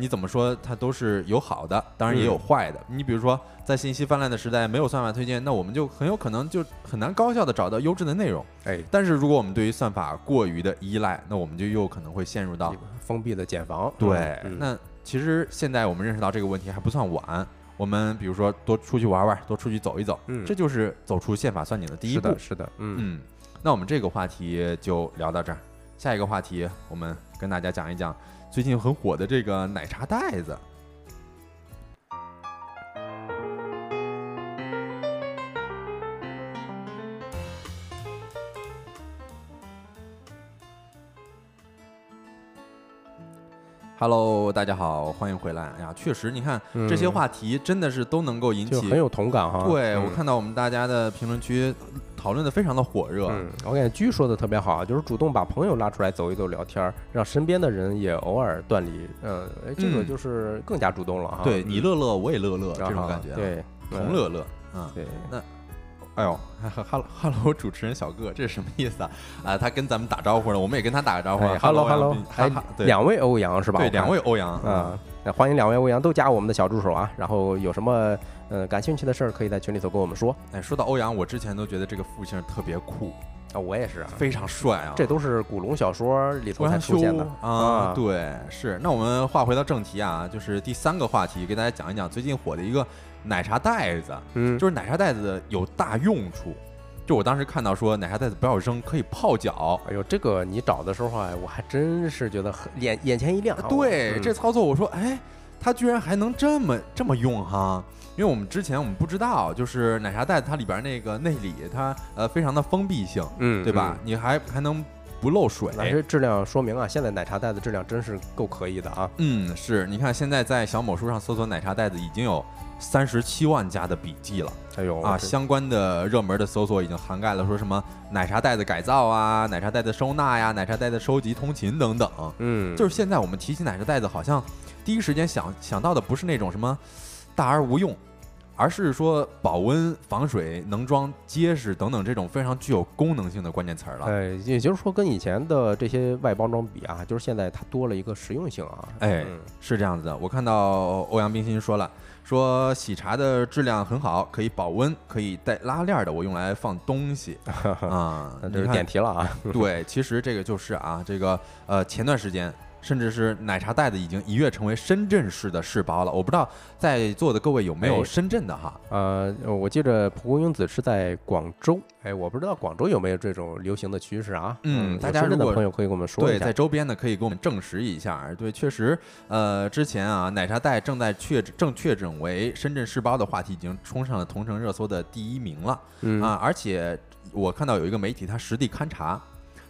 你怎么说它都是有好的，当然也有嗯坏的。你比如说，在信息泛滥的时代，没有算法推荐，那我们就很有可能就很难高效的找到优质的内容。哎，但是如果我们对于算法过于的依赖，那我们就又可能会陷入到封闭的茧房，对。嗯那其实现在我们认识到这个问题还不算晚。我们比如说多出去玩玩，多出去走一走，嗯这就是走出宪法算你的第一步是的，。是的，嗯，嗯，那我们这个话题就聊到这儿。下一个话题，我们跟大家讲一讲最近很火的这个奶茶袋子。Hello，大家好，欢迎回来。哎呀，确实，你看、这些嗯话题真的是都能够引起就很有同感哈。对，嗯我看到我们大家的评论区讨论的非常的火热。嗯，我感觉居说的特别好啊，就是主动把朋友拉出来走一走聊天，让身边的人也偶尔断离，嗯，哎，这个嗯就是更加主动了哈。对嗯你乐乐，我也乐乐，这种感觉、啊，，对，嗯，同乐乐，啊、对，哎呦，哈哈哈喽，主持人小哥，这是什么意思啊？啊，他跟咱们打招呼呢，我们也跟他打个招呼。哎，hello hello，哎哈哈，，对，两位欧阳是吧？对两位欧阳，啊，那欢迎两位欧阳都加我们的小助手啊，然后有什么呃感兴趣的事儿，可以在群里头跟我们说。哎，说到欧阳，我之前都觉得这个复姓特别酷，啊，我也是啊，非常帅啊。这都是古龙小说里头才出现的。啊，对，是。那我们话回到正题啊，就是第三个话题，给大家讲一讲最近火的一个奶茶袋子，嗯，就是奶茶袋子有大用处。就我当时看到说奶茶袋子不要扔，可以泡脚。哎呦，这个你找的时候啊，我还真是觉得很眼眼前一亮啊。对，嗯这操作我说，哎，它居然还能这么这么用哈。因为我们之前我们不知道，就是奶茶袋子它里边那个内里它呃非常的封闭性，嗯，对吧？你还还能不漏水，那这质量说明啊，现在奶茶袋子质量真是够可以的啊。嗯，是你看现在在小某书上搜索奶茶袋子已经有三十七万家的笔记了哎呦啊，相关的热门的搜索已经涵盖了说什么奶茶袋子改造啊、奶茶袋子收纳呀、奶茶袋子收集通勤等等。嗯，就是现在我们提起奶茶袋子，好像第一时间想想到的不是那种什么大而无用，而是说保温、防水、能装、结实等等这种非常具有功能性的关键词儿了。哎，也就是说跟以前的这些外包装比啊，就是现在它多了一个实用性啊。哎嗯是这样子的，我看到欧阳冰心说了，说喜茶的质量很好，可以保温，可以带拉链的，我用来放东西 [laughs] 啊。那这是点题了啊。对，其实这个就是啊，这个呃，前段时间甚至是奶茶袋子已经一跃成为深圳市的市包了。我不知道在座的各位有没有哎深圳的哈？呃，我记着蒲公英子是在广州，哎，我不知道广州有没有这种流行的趋势啊？嗯大家深圳的如果朋友可以跟我们说对，一下在。周边呢可以给我们证实一下。对，确实，呃，之前啊，奶茶袋正在确正确诊为深圳市包的话题已经冲上了同城热搜的第一名了。嗯啊，而且我看到有一个媒体他实地勘察，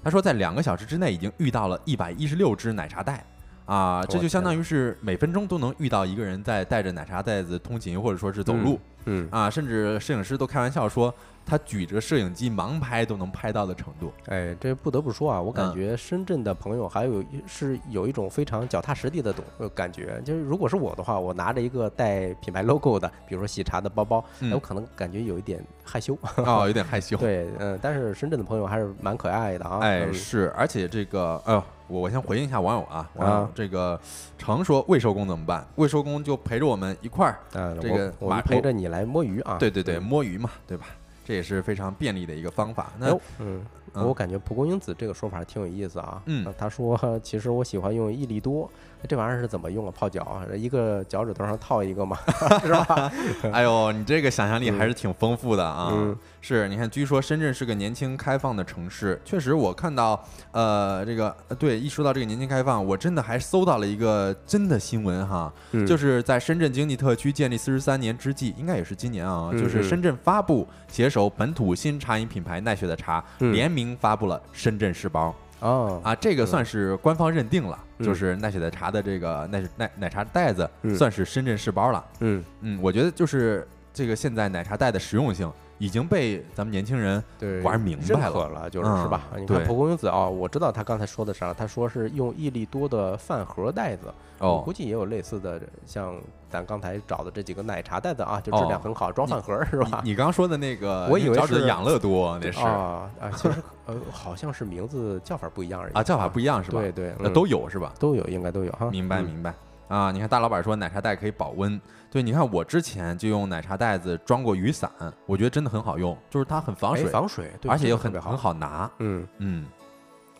他说在两个小时之内已经遇到了一百一十六只奶茶袋。啊，这就相当于是每分钟都能遇到一个人在带着奶茶袋子通勤，或者说是走路、嗯，啊，甚至摄影师都开玩笑说，他举着摄影机盲拍都能拍到的程度。哎，这不得不说啊，我感嗯觉深圳的朋友还有一是有一种非常脚踏实地的懂呃感觉。就是如果是我的话，我拿着一个带品牌 logo 的，比如说喜茶的包包，我可能感觉有一点害羞。哦，有点害羞。对，嗯，但是深圳的朋友还是蛮可爱的啊。哎，嗯是，而且这个，哎呦，我我先回应一下网友啊，网友啊这个常说未收工怎么办？未收工就陪着我们一块儿，嗯，这个我们陪着你来摸鱼啊。对对对，嗯摸鱼嘛，对吧？这也是非常便利的一个方法。那哎，嗯，嗯我感觉蒲公英子这个说法挺有意思啊。嗯呃他说 [laughs] 其实我喜欢用益力多，这玩意儿是怎么用啊？泡脚啊，一个脚趾头上套一个嘛，[laughs] 是吧？[laughs] 哎呦，你这个想象力还是挺丰富的啊！嗯是，你看，据说深圳是个年轻开放的城市，确实，我看到，呃，这个，呃对，一说到这个年轻开放，我真的还搜到了一个真的新闻哈，嗯就是在深圳经济特区建立四十三年之际，应该也是今年啊，嗯就是嗯深圳发布携手本土新茶饮品牌奈雪的茶，嗯联名发布了深圳市包哦，啊，这个算是官方认定了，嗯就是奈雪的茶的这个奈雪奶奶茶袋子嗯算是深圳市包了。嗯，嗯，我觉得就是这个现在奶茶袋的实用性已经被咱们年轻人对，玩明白了。可了，就是嗯是吧？你看对蒲公英子啊，我知道他刚才说的啥了，他说是用益力多的饭盒袋子，我哦估计也有类似的，像咱刚才找的这几个奶茶袋子啊，就质量哦很好，装饭盒是吧？你你刚说的那个，我以为是养乐多，那是啊啊，其实呃好像是名字叫法不一样而已啊，叫法不一样是吧？对对，那嗯都有是吧？都有，应该都有哈。明白嗯明白。啊，你看大老板说奶茶袋可以保温，对，你看我之前就用奶茶袋子装过雨伞，我觉得真的很好用，就是它很防哎水，防水，对而且又很很好拿，嗯，嗯。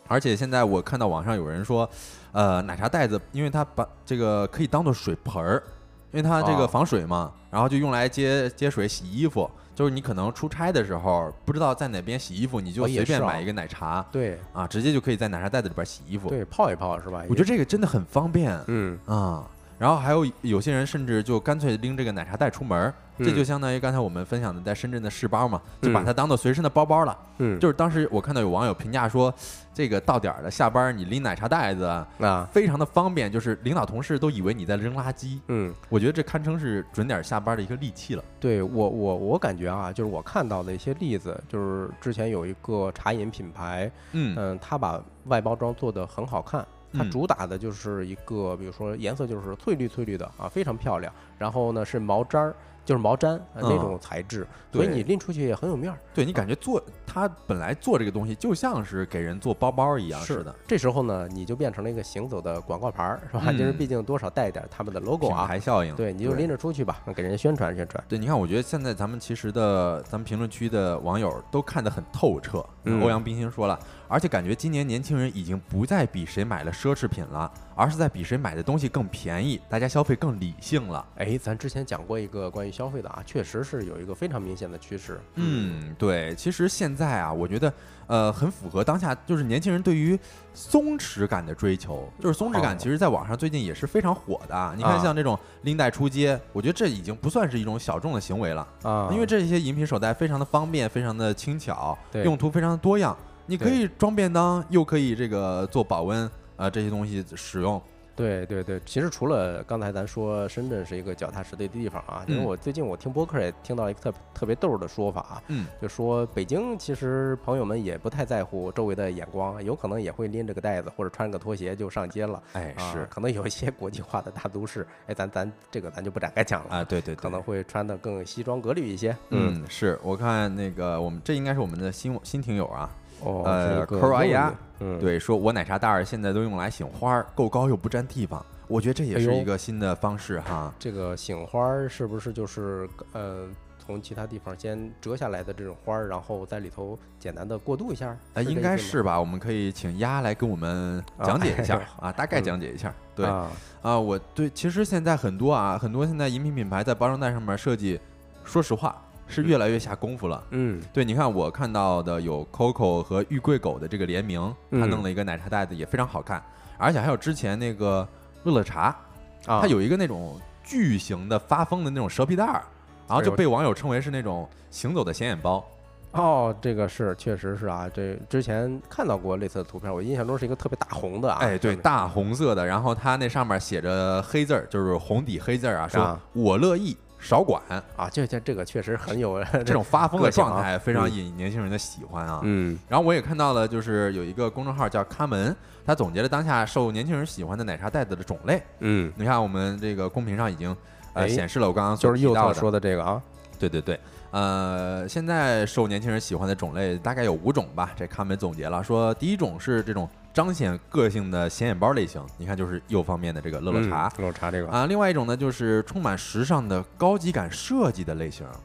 而且现在我看到网上有人说，呃，奶茶袋子，因为它把这个可以当做水盆儿，因为它这个哦防水嘛，然后就用来接接水洗衣服。就是你可能出差的时候不知道在哪边洗衣服，你就随便买一个奶茶对啊，直接就可以在奶茶袋子里边洗衣服。对，泡一泡是吧？我觉得这个真的很方便嗯，啊。然后还有有些人甚至就干脆拎这个奶茶袋出门儿，这嗯就相当于刚才我们分享的在深圳的试包嘛，就把嗯它当做随身的包包了。嗯，就是当时我看到有网友评价说，这个到点儿了，下班你拎奶茶袋子啊，非常的方便，就是领导同事都以为你在扔垃圾。嗯，我觉得这堪称是准点下班的一个利器了。对我我我感觉啊，就是我看到的一些例子，就是之前有一个茶饮品牌，嗯嗯，它把外包装做得很好看。它嗯主打的就是一个，比如说颜色就是翠绿翠绿的啊，非常漂亮。然后呢是毛毡儿，就是毛毡、呃那嗯种材质，所以你拎出去也很有面儿。对你感觉做它本来做这个东西就像是给人做包包一样是似的，这时候呢，你就变成了一个行走的广告牌儿，是吧？就是嗯毕竟多少带一点他们的 logo 品啊。牌效应。对，你就拎着出去吧，给人家宣传宣传。对，你看，我觉得现在咱们其实的咱们评论区的网友都看得很透彻。嗯欧阳冰心说了，而且感觉今年年轻人已经不再比谁买了奢侈品了，而是在比谁买的东西更便宜，大家消费更理性了。哎，咱之前讲过一个关于消费的啊，确实是有一个非常明显的趋势。嗯，对，其实现在啊，我觉得呃很符合当下就是年轻人对于松弛感的追求。就是松弛感，哦其实在网上最近也是非常火的啊。你看啊像这种拎袋出街，我觉得这已经不算是一种小众的行为了。啊，因为这些饮品手袋非常的方便，非常的轻巧，用途非常的多样。你可以装便当，又可以这个做保温啊、这些东西使用。对对对，其实除了刚才咱说深圳是一个脚踏实地的地方啊，因为嗯我最近我听播客也听到一个特特别逗的说法啊，嗯，就说北京其实朋友们也不太在乎周围的眼光，有可能也会拎着个袋子或者穿个拖鞋就上街了。哎，啊是可能有一些国际化的大都市，哎，咱咱这个咱就不展开讲了啊，，对对对，可能会穿的更西装革履一些。嗯，是我看那个我们这应该是我们的新新听友啊，哦，呃是一个扣儿阿丫用的，嗯，对，说我奶茶袋儿现在都用来醒花儿，够高又不占地方。我觉得这也是一个新的方式哈。这个醒花儿是不是就是呃从其他地方先折下来的这种花儿，然后在里头简单的过渡一下？呃，应该是吧？我们可以请丫来跟我们讲解 [laughs] 一下啊，大概嗯讲解一下。对，啊，啊，我对，其实现在很多啊，很多现在饮品品牌在包装袋上面设计，说实话是越来越下功夫了。嗯对，你看我看到的有 COCO 和玉桂狗的这个联名，它嗯弄了一个奶茶袋子，也非常好看，而且还有之前那个乐乐茶，啊，它有一个那种巨型的发疯的那种蛇皮袋儿，然后就被网友称为是那种行走的显眼包。哦，这个是确实是啊，这之前看到过类似的图片，我印象中是一个特别大红的啊，哎，对，大红色的，然后它那上面写着黑字儿，就是红底黑字儿啊，说啊我乐意，少管。啊，这这这个确实很有 [laughs] 这种发疯的状态非常嗯引年轻人的喜欢啊。嗯然后我也看到了，就是有一个公众号叫看门，他总结了当下受年轻人喜欢的奶茶袋子的种类。嗯，你看我们这个公屏上已经呃哎显示了我刚刚所就是提到的，右侧说的这个啊，对对对。呃，现在受年轻人喜欢的种类大概有五种吧。这看门总结了，说第一种是这种彰显个性的显眼包类型，你看就是右方面的这个乐乐茶。嗯乐乐茶这个。啊，另外一种呢，就是充满时尚的高级感设计的类型，啊。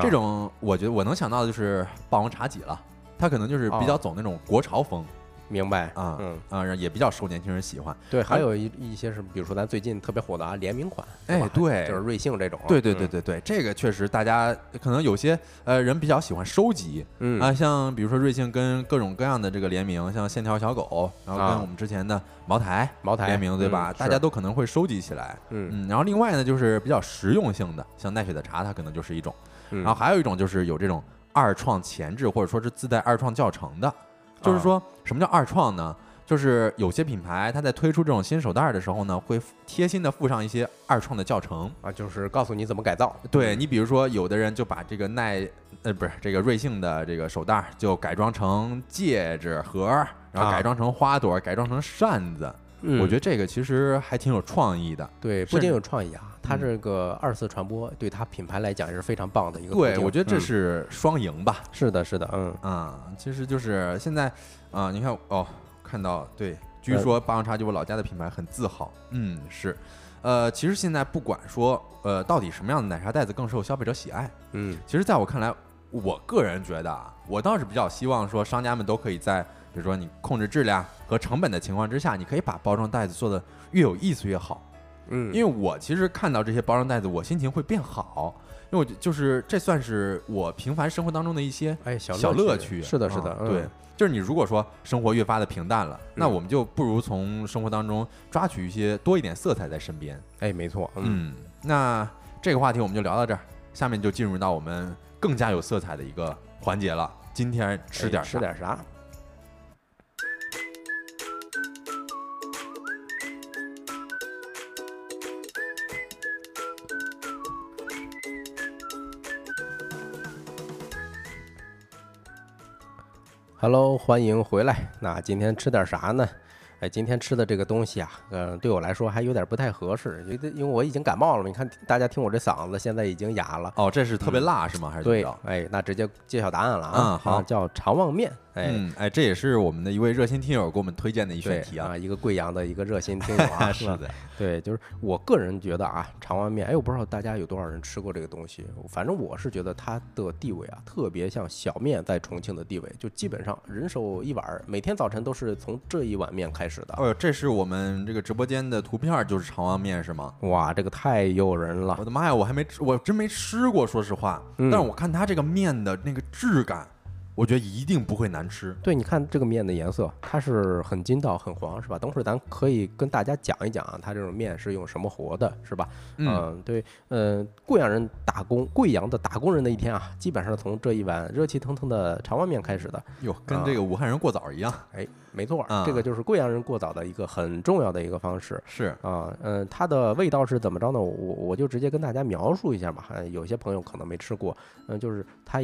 这种我觉得我能想到的就是霸王茶几了，它可能就是比较走那种国潮风明白啊嗯，啊，也比较受年轻人喜欢。对，还有一一些是，比如说咱最近特别火的啊联名款，哎对就是瑞幸这种啊，对对对对对，这个确实大家可能有些呃人比较喜欢收集嗯，啊，嗯，像比如说瑞幸跟各种各样的这个联名，像线条小狗，然后啊跟我们之前的茅台茅台联名，对吧？嗯大家都可能会收集起来。嗯嗯，然后另外呢，就是比较实用性的，像奈雪的茶，它可能就是一种。嗯，然后还有一种就是有这种二创前置，或者说是自带二创教程的。就是啊说什么叫二创呢？就是有些品牌它在推出这种新手袋的时候呢，会贴心的附上一些二创的教程。啊，就是告诉你怎么改造，对你，比如说有的人就把这个耐呃不是这个瑞幸的这个手袋儿就改装成戒指盒儿，然后啊改装成花朵，改装成扇子。嗯。我觉得这个其实还挺有创意的。对，不仅有创意啊，它嗯这个二次传播对它品牌来讲也是非常棒的一个对，我觉得这嗯。是双赢吧。是的，是的，嗯，啊、其实就是现在啊、你看哦，看到对，据呃。说霸王茶就我老家的品牌很自豪，嗯，是，呃，其实现在不管说呃到底什么样的奶茶袋子更受消费者喜爱，嗯。其实在我看来，我个人觉得啊，我倒是比较希望说商家们都可以在比如说你控制质量和成本的情况之下，你可以把包装袋子做的越有意思越好。嗯，因为我其实看到这些包装袋子，我心情会变好，因为我就就是这算是我平凡生活当中的一些哎小小乐乐趣。是的，是的对，就是你如果说生活越发的平淡了，那嗯我们就不如从生活当中抓取一些多一点色彩在身边。哎，没错，嗯，嗯，那这个话题我们就聊到这儿，下面就进入到我们更加有色彩的一个环节了。今天吃点哎吃？点啥？Hello，欢迎回来。那今天吃点啥呢？哎，今天吃的这个东西啊，呃，对我来说还有点不太合适，因为因为我已经感冒了。你看，大家听我这嗓子，现在已经哑了。哦，这是特别辣是吗？还是怎么对着？，哎，那直接揭晓答案了啊！嗯好啊叫肠旺面。哎，嗯，哎，这也是我们的一位热心听友给我们推荐的一对选题啊。啊，一个贵阳的一个热心 [laughs] 听友啊，是的，对，就是我个人觉得啊，肠旺面，哎，我不知道大家有多少人吃过这个东西，反正我是觉得它的地位啊，特别像小面在重庆的地位，就基本上人手一碗，每天早晨都是从这一碗面开始的。哦呦，这是我们这个直播间的图片，就是肠旺面是吗？哇，这个太诱人了我，的妈呀，我还没吃，我真没吃过，说实话。嗯但是我看它这个面的那个质感，我觉得一定不会难吃。对，你看这个面的颜色，它是很筋道、很黄，是吧？等会儿咱可以跟大家讲一讲啊，它这种面是用什么和的，是吧？嗯，对，嗯，贵阳人打工，贵阳的打工人的一天啊，基本上从这一碗热气腾腾的肠旺面开始的。哟，跟这个武汉人过早一样。哎，没错这个就是贵阳人过早的一个很重要的一个方式。是，啊，嗯，它的味道是怎么着呢？我我就直接跟大家描述一下吧。呃有些朋友可能没吃过，嗯，就是它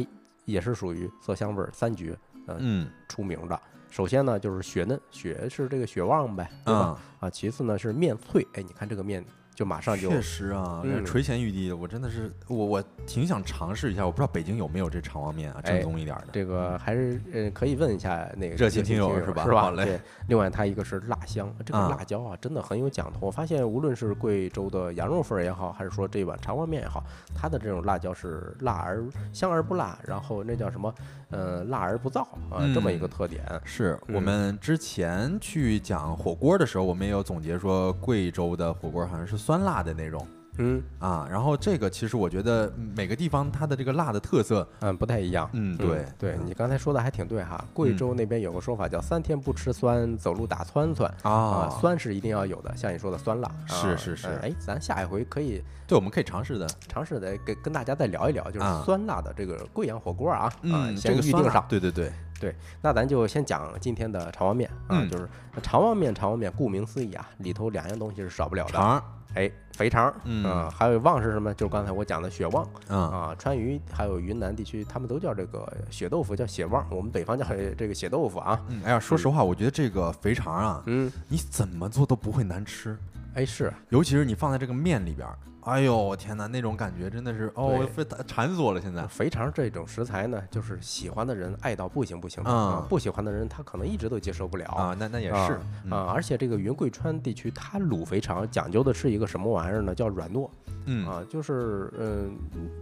也是属于色香味儿三绝嗯出名的。首先呢，就是血嫩，血是这个血旺呗，对吧？啊，啊，其次呢是面脆，哎，你看这个面就马上就确实啊，嗯垂涎欲滴的，我真的是我我挺想尝试一下，我不知道北京有没有这肠旺面啊，正哎宗一点的。这个还是呃可以问一下那个热心听友友是吧是吧？好嘞对，另外它一个是辣香，这个啊辣椒啊真的很有讲头。我发现无论是贵州的羊肉粉儿也好，还是说这碗肠旺面也好，它的这种辣椒是辣而香而不辣，然后那叫什么呃辣而不燥啊、这么一个嗯特点。是我嗯们之前去讲火锅的时候，我们也有总结说，贵州的火锅好像是酸辣的那种嗯啊。然后这个其实我觉得每个地方它的这个辣的特色，嗯，不太一样。嗯，嗯对对你刚才说的还挺对哈。贵嗯州那边有个说法叫“三天不吃酸，走路打窜窜”啊，啊，酸是一定要有的，像你说的酸辣。啊是是是呃哎，咱下一回可以对，我们可以尝试的。尝试的跟跟大家再聊一聊，就是啊酸辣的这个贵阳火锅啊，啊，嗯，先预定上。对对对，对那咱就先讲今天的肠旺面啊，嗯就是肠旺面，肠旺面顾名思义啊，里头两样东西是少不了的，哎，肥肠，嗯啊还有旺是什么？就是刚才我讲的血旺嗯，啊，川渝还有云南地区，他们都叫这个血豆腐叫血旺，我们北方叫这个血豆腐啊，嗯，哎呀，说实话，我觉得这个肥肠啊，嗯，你怎么做都不会难吃，哎是，尤其是你放在这个面里边儿，哎呦天哪，那种感觉真的是哦，馋死我了！现在，肥肠这种食材呢，就是喜欢的人爱到不行不行的嗯。啊，不喜欢的人他可能一直都接受不了啊，那那也啊是，嗯。啊，而且这个云贵川地区，它卤肥肠讲究的是一个什么玩意儿呢？叫软糯。嗯。啊，就是嗯、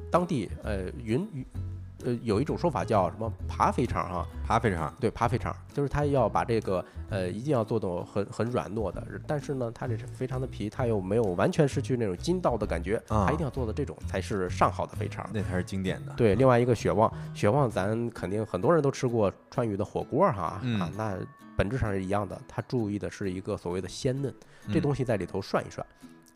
当地呃云云呃有一种说法叫什么扒肥肠哈、扒肥肠，对，扒肥肠就是它要把这个呃一定要做到很很软糯的，但是呢，它这肥肠的皮它又没有完全失去那种筋道的感觉，啊它一定要做的这种才是上好的肥肠。那才是经典的。对，另外一个血旺，血旺咱肯定很多人都吃过川渝的火锅哈，嗯啊，那本质上是一样的，它注意的是一个所谓的鲜嫩，这嗯东西在里头涮一涮，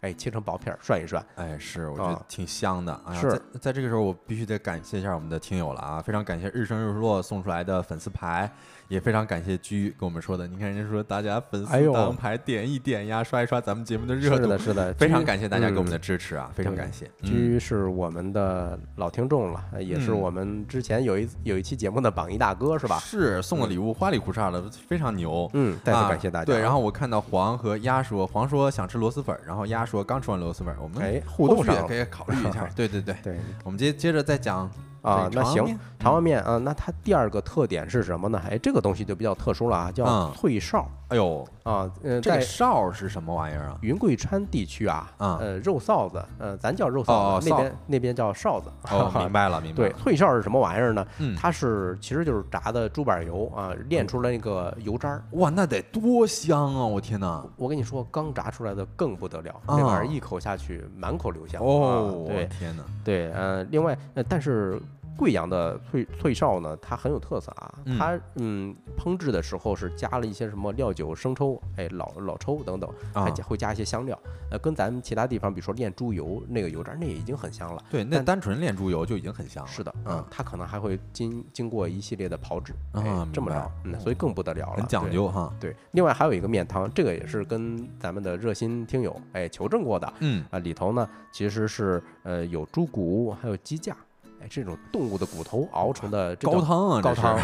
哎，切成薄片儿涮一涮，哎，是，我觉啊得挺香的。哎呀，是在在这个时候，我必须得感谢一下我们的听友了啊！非常感谢日升日落送出来的粉丝牌，也非常感谢居跟我们说的。你看人家说大家粉丝哎呦当牌点一点呀，刷一刷咱们节目的热度是的，，是的，非常感谢大家给我们的嗯支持啊，非常感谢。嗯居是我们的老听众了，呃也是嗯我们之前有一有一期节目的榜一大哥是吧？是送的礼物花里胡哨的，非常牛。嗯，再次啊感谢大家。对，然后我看到黄和鸭说，黄说想吃螺蛳粉儿，然后鸭说刚吃完螺蛳粉儿，我们哎，互动上可以考虑一下。[laughs] 对对对，对，我们接接着再讲啊，那行，长安面啊，那它第二个特点是什么呢？哎，这个东西就比较特殊了啊，叫脆哨。哎呦啊，呃，这哨是什么玩意儿啊？云贵川地区啊，呃，肉臊子，呃，咱叫肉臊子，那边那边叫哨子。哦，[laughs] 明白了，明白了。对，脆哨是什么玩意儿呢？它是其实就是炸的猪板油啊，炼出来那个油渣儿。哇，那得多香啊！我天哪！我跟你说，刚炸出来的更不得了，那玩意儿一口下去满口留香。哦，对，天哪！对，呃，另外，呃，但是。贵阳的脆脆哨呢，它很有特色啊。它嗯，烹制的时候是加了一些什么料酒、生抽，哎，老老抽等等，还加会加一些香料。呃，跟咱们其他地方，比如说炼猪油那个油渣，那也已经很香了。对，那单纯炼猪油就已经很香了。是的，嗯，它可能还会经经过一系列的炮制，哎，这么着，嗯，所以更不得了了，很讲究哈。对，另外还有一个面汤，这个也是跟咱们的热心听友哎求证过的。嗯啊，里头呢其实是呃有猪骨，还有鸡架。哎，这种动物的骨头熬成的高汤啊，高汤，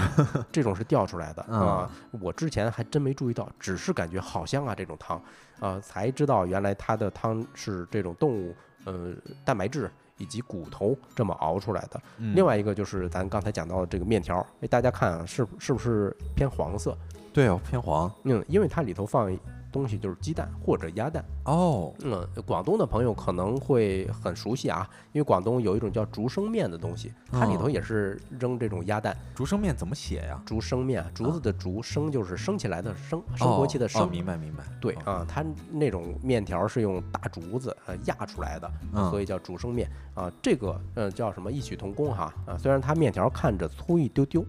这种是调出来的 [laughs] 啊。我之前还真没注意到，只是感觉好香啊，这种汤啊，才知道原来它的汤是这种动物呃蛋白质以及骨头这么熬出来的。另外一个就是咱刚才讲到的这个面条，哎，大家看啊，是是不是偏黄色？对哦，偏黄。嗯，因为它里头放。东西就是鸡蛋或者鸭蛋哦，嗯，广东的朋友可能会很熟悉啊，因为广东有一种叫竹升面的东西，它里头也是扔这种鸭蛋。竹升面怎么写呀？竹升面，竹子的竹，升就是升起来的升，升国旗的升。明白明白。对啊，它那种面条是用大竹子呃压出来的，所以叫竹升面啊。这个呃叫什么异曲同工哈啊，虽然它面条看着粗一丢丢。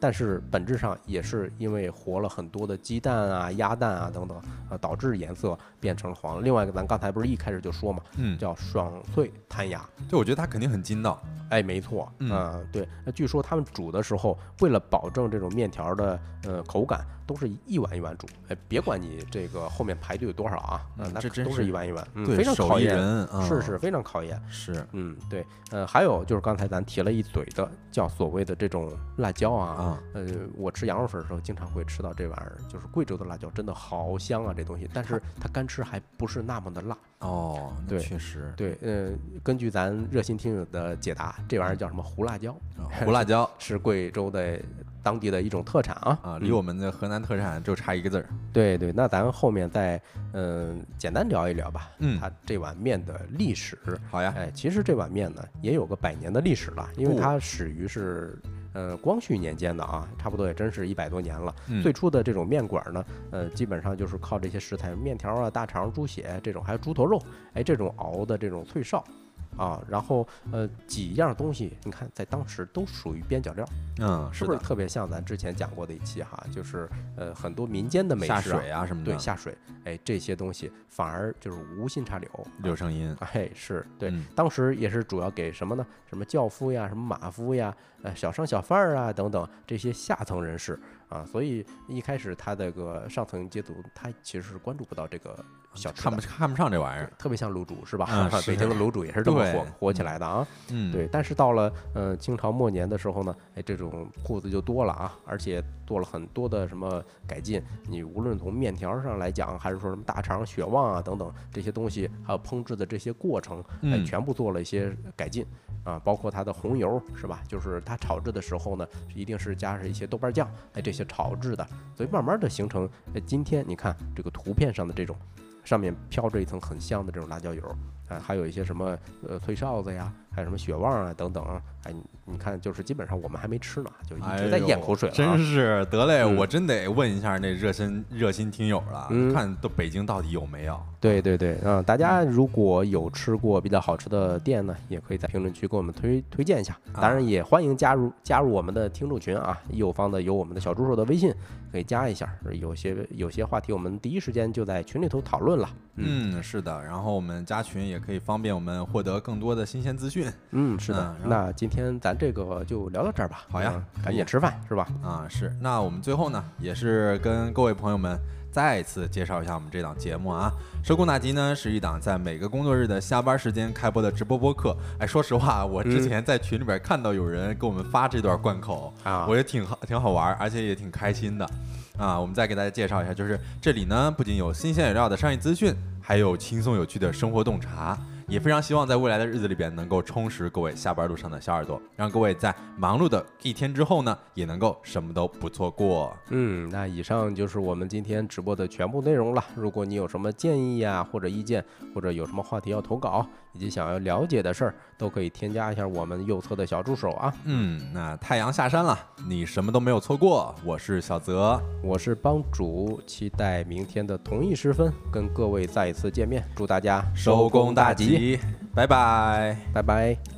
但是本质上也是因为活了很多的鸡蛋啊、鸭蛋啊等等啊，导致颜色变成了黄。另外一个，咱刚才不是一开始就说嘛，嗯，叫爽脆弹牙。对，我觉得它肯定很筋道。哎，没错，嗯，对。那据说他们煮的时候，为了保证这种面条的呃口感。都是一碗一碗煮，哎，别管你这个后面排队有多少啊，嗯，那都是一碗一碗，嗯，非常考验人，是是非常考验，是，嗯，对，呃，还有就是刚才咱提了一嘴的，叫所谓的这种辣椒啊，呃，我吃羊肉粉的时候经常会吃到这玩意儿，就是贵州的辣椒真的好香啊，这东西，但是它干吃还不是那么的辣，哦，对，确实，对，呃，根据咱热心听友的解答，这玩意儿叫什么胡辣椒？胡辣椒 [laughs] 是贵州的。当地的一种特产啊啊，离我们的河南特产就差一个字儿。对对，那咱后面再嗯简单聊一聊吧。嗯，它这碗面的历史。好呀，哎，其实这碗面呢也有个百年的历史了，因为它始于是呃光绪年间的啊，差不多也真是一百多年了。最初的这种面馆呢，呃，基本上就是靠这些食材，面条啊、大肠、猪血这种，还有猪头肉，哎，这种熬的这种脆哨。啊，然后呃几样东西，你看在当时都属于边角料，嗯，是不是特别像咱之前讲过的一期哈？就是呃很多民间的美食下水啊什么的，对下水，哎这些东西反而就是无心插柳，柳成荫，哎是对，当时也是主要给什么呢？什么轿夫呀，什么马夫呀，呃小商小贩儿啊等等这些下层人士。啊，所以一开始他这个上层阶层，他其实是关注不到这个小看不看不上这玩意儿，特别像卤煮是吧？[laughs] 北京的卤煮也是这么火火起来的啊。嗯，对。但是到了呃清朝末年的时候呢，哎，这种铺子就多了啊，而且做了很多的什么改进。你无论从面条上来讲，还是说什么大肠、血旺啊等等这些东西，还有烹制的这些过程，哎，全部做了一些改进。啊，包括它的红油是吧？就是它炒制的时候呢，一定是加上一些豆瓣酱，哎，这些炒制的，所以慢慢的形成，哎，今天你看这个图片上的这种，上面飘着一层很香的这种辣椒油。啊，还有一些什么呃脆哨子呀，还有什么血旺啊等等，哎，你看，就是基本上我们还没吃呢，就一直在咽口水了。真是得嘞，我真得问一下那热心热心听友了，看都北京到底有没有？对对对，嗯，大家如果有吃过比较好吃的店呢，也可以在评论区给我们推推荐一下。当然也欢迎加入加入我们的听众群啊，右方的有我们的小助手的微信，可以加一下。有些有些话题我们第一时间就在群里头讨论了。嗯，是的，然后我们加群也。可以方便我们获得更多的新鲜资讯。嗯，是的。那今天咱这个就聊到这儿吧。好呀，赶紧吃饭是吧？啊，是。那我们最后呢，也是跟各位朋友们再次介绍一下我们这档节目啊。收工大吉呢是一档在每个工作日的下班时间开播的直播播客。哎，说实话，我之前在群里边看到有人给我们发这段贯口啊，我也挺好，挺好玩，而且也挺开心的。啊，我们再给大家介绍一下，就是这里呢不仅有新鲜有料的商业资讯，还有轻松有趣的生活洞察。也非常希望在未来的日子里边能够充实各位下班路上的小耳朵，让各位在忙碌的一天之后呢，也能够什么都不错过。嗯，那以上就是我们今天直播的全部内容了。如果你有什么建议呀，或者意见，或者有什么话题要投稿，以及想要了解的事儿，都可以添加一下我们右侧的小助手啊。嗯，那太阳下山了，你什么都没有错过。我是小泽，我是帮主，期待明天的同一时分跟各位再一次见面。祝大家收工大吉，拜拜，拜拜。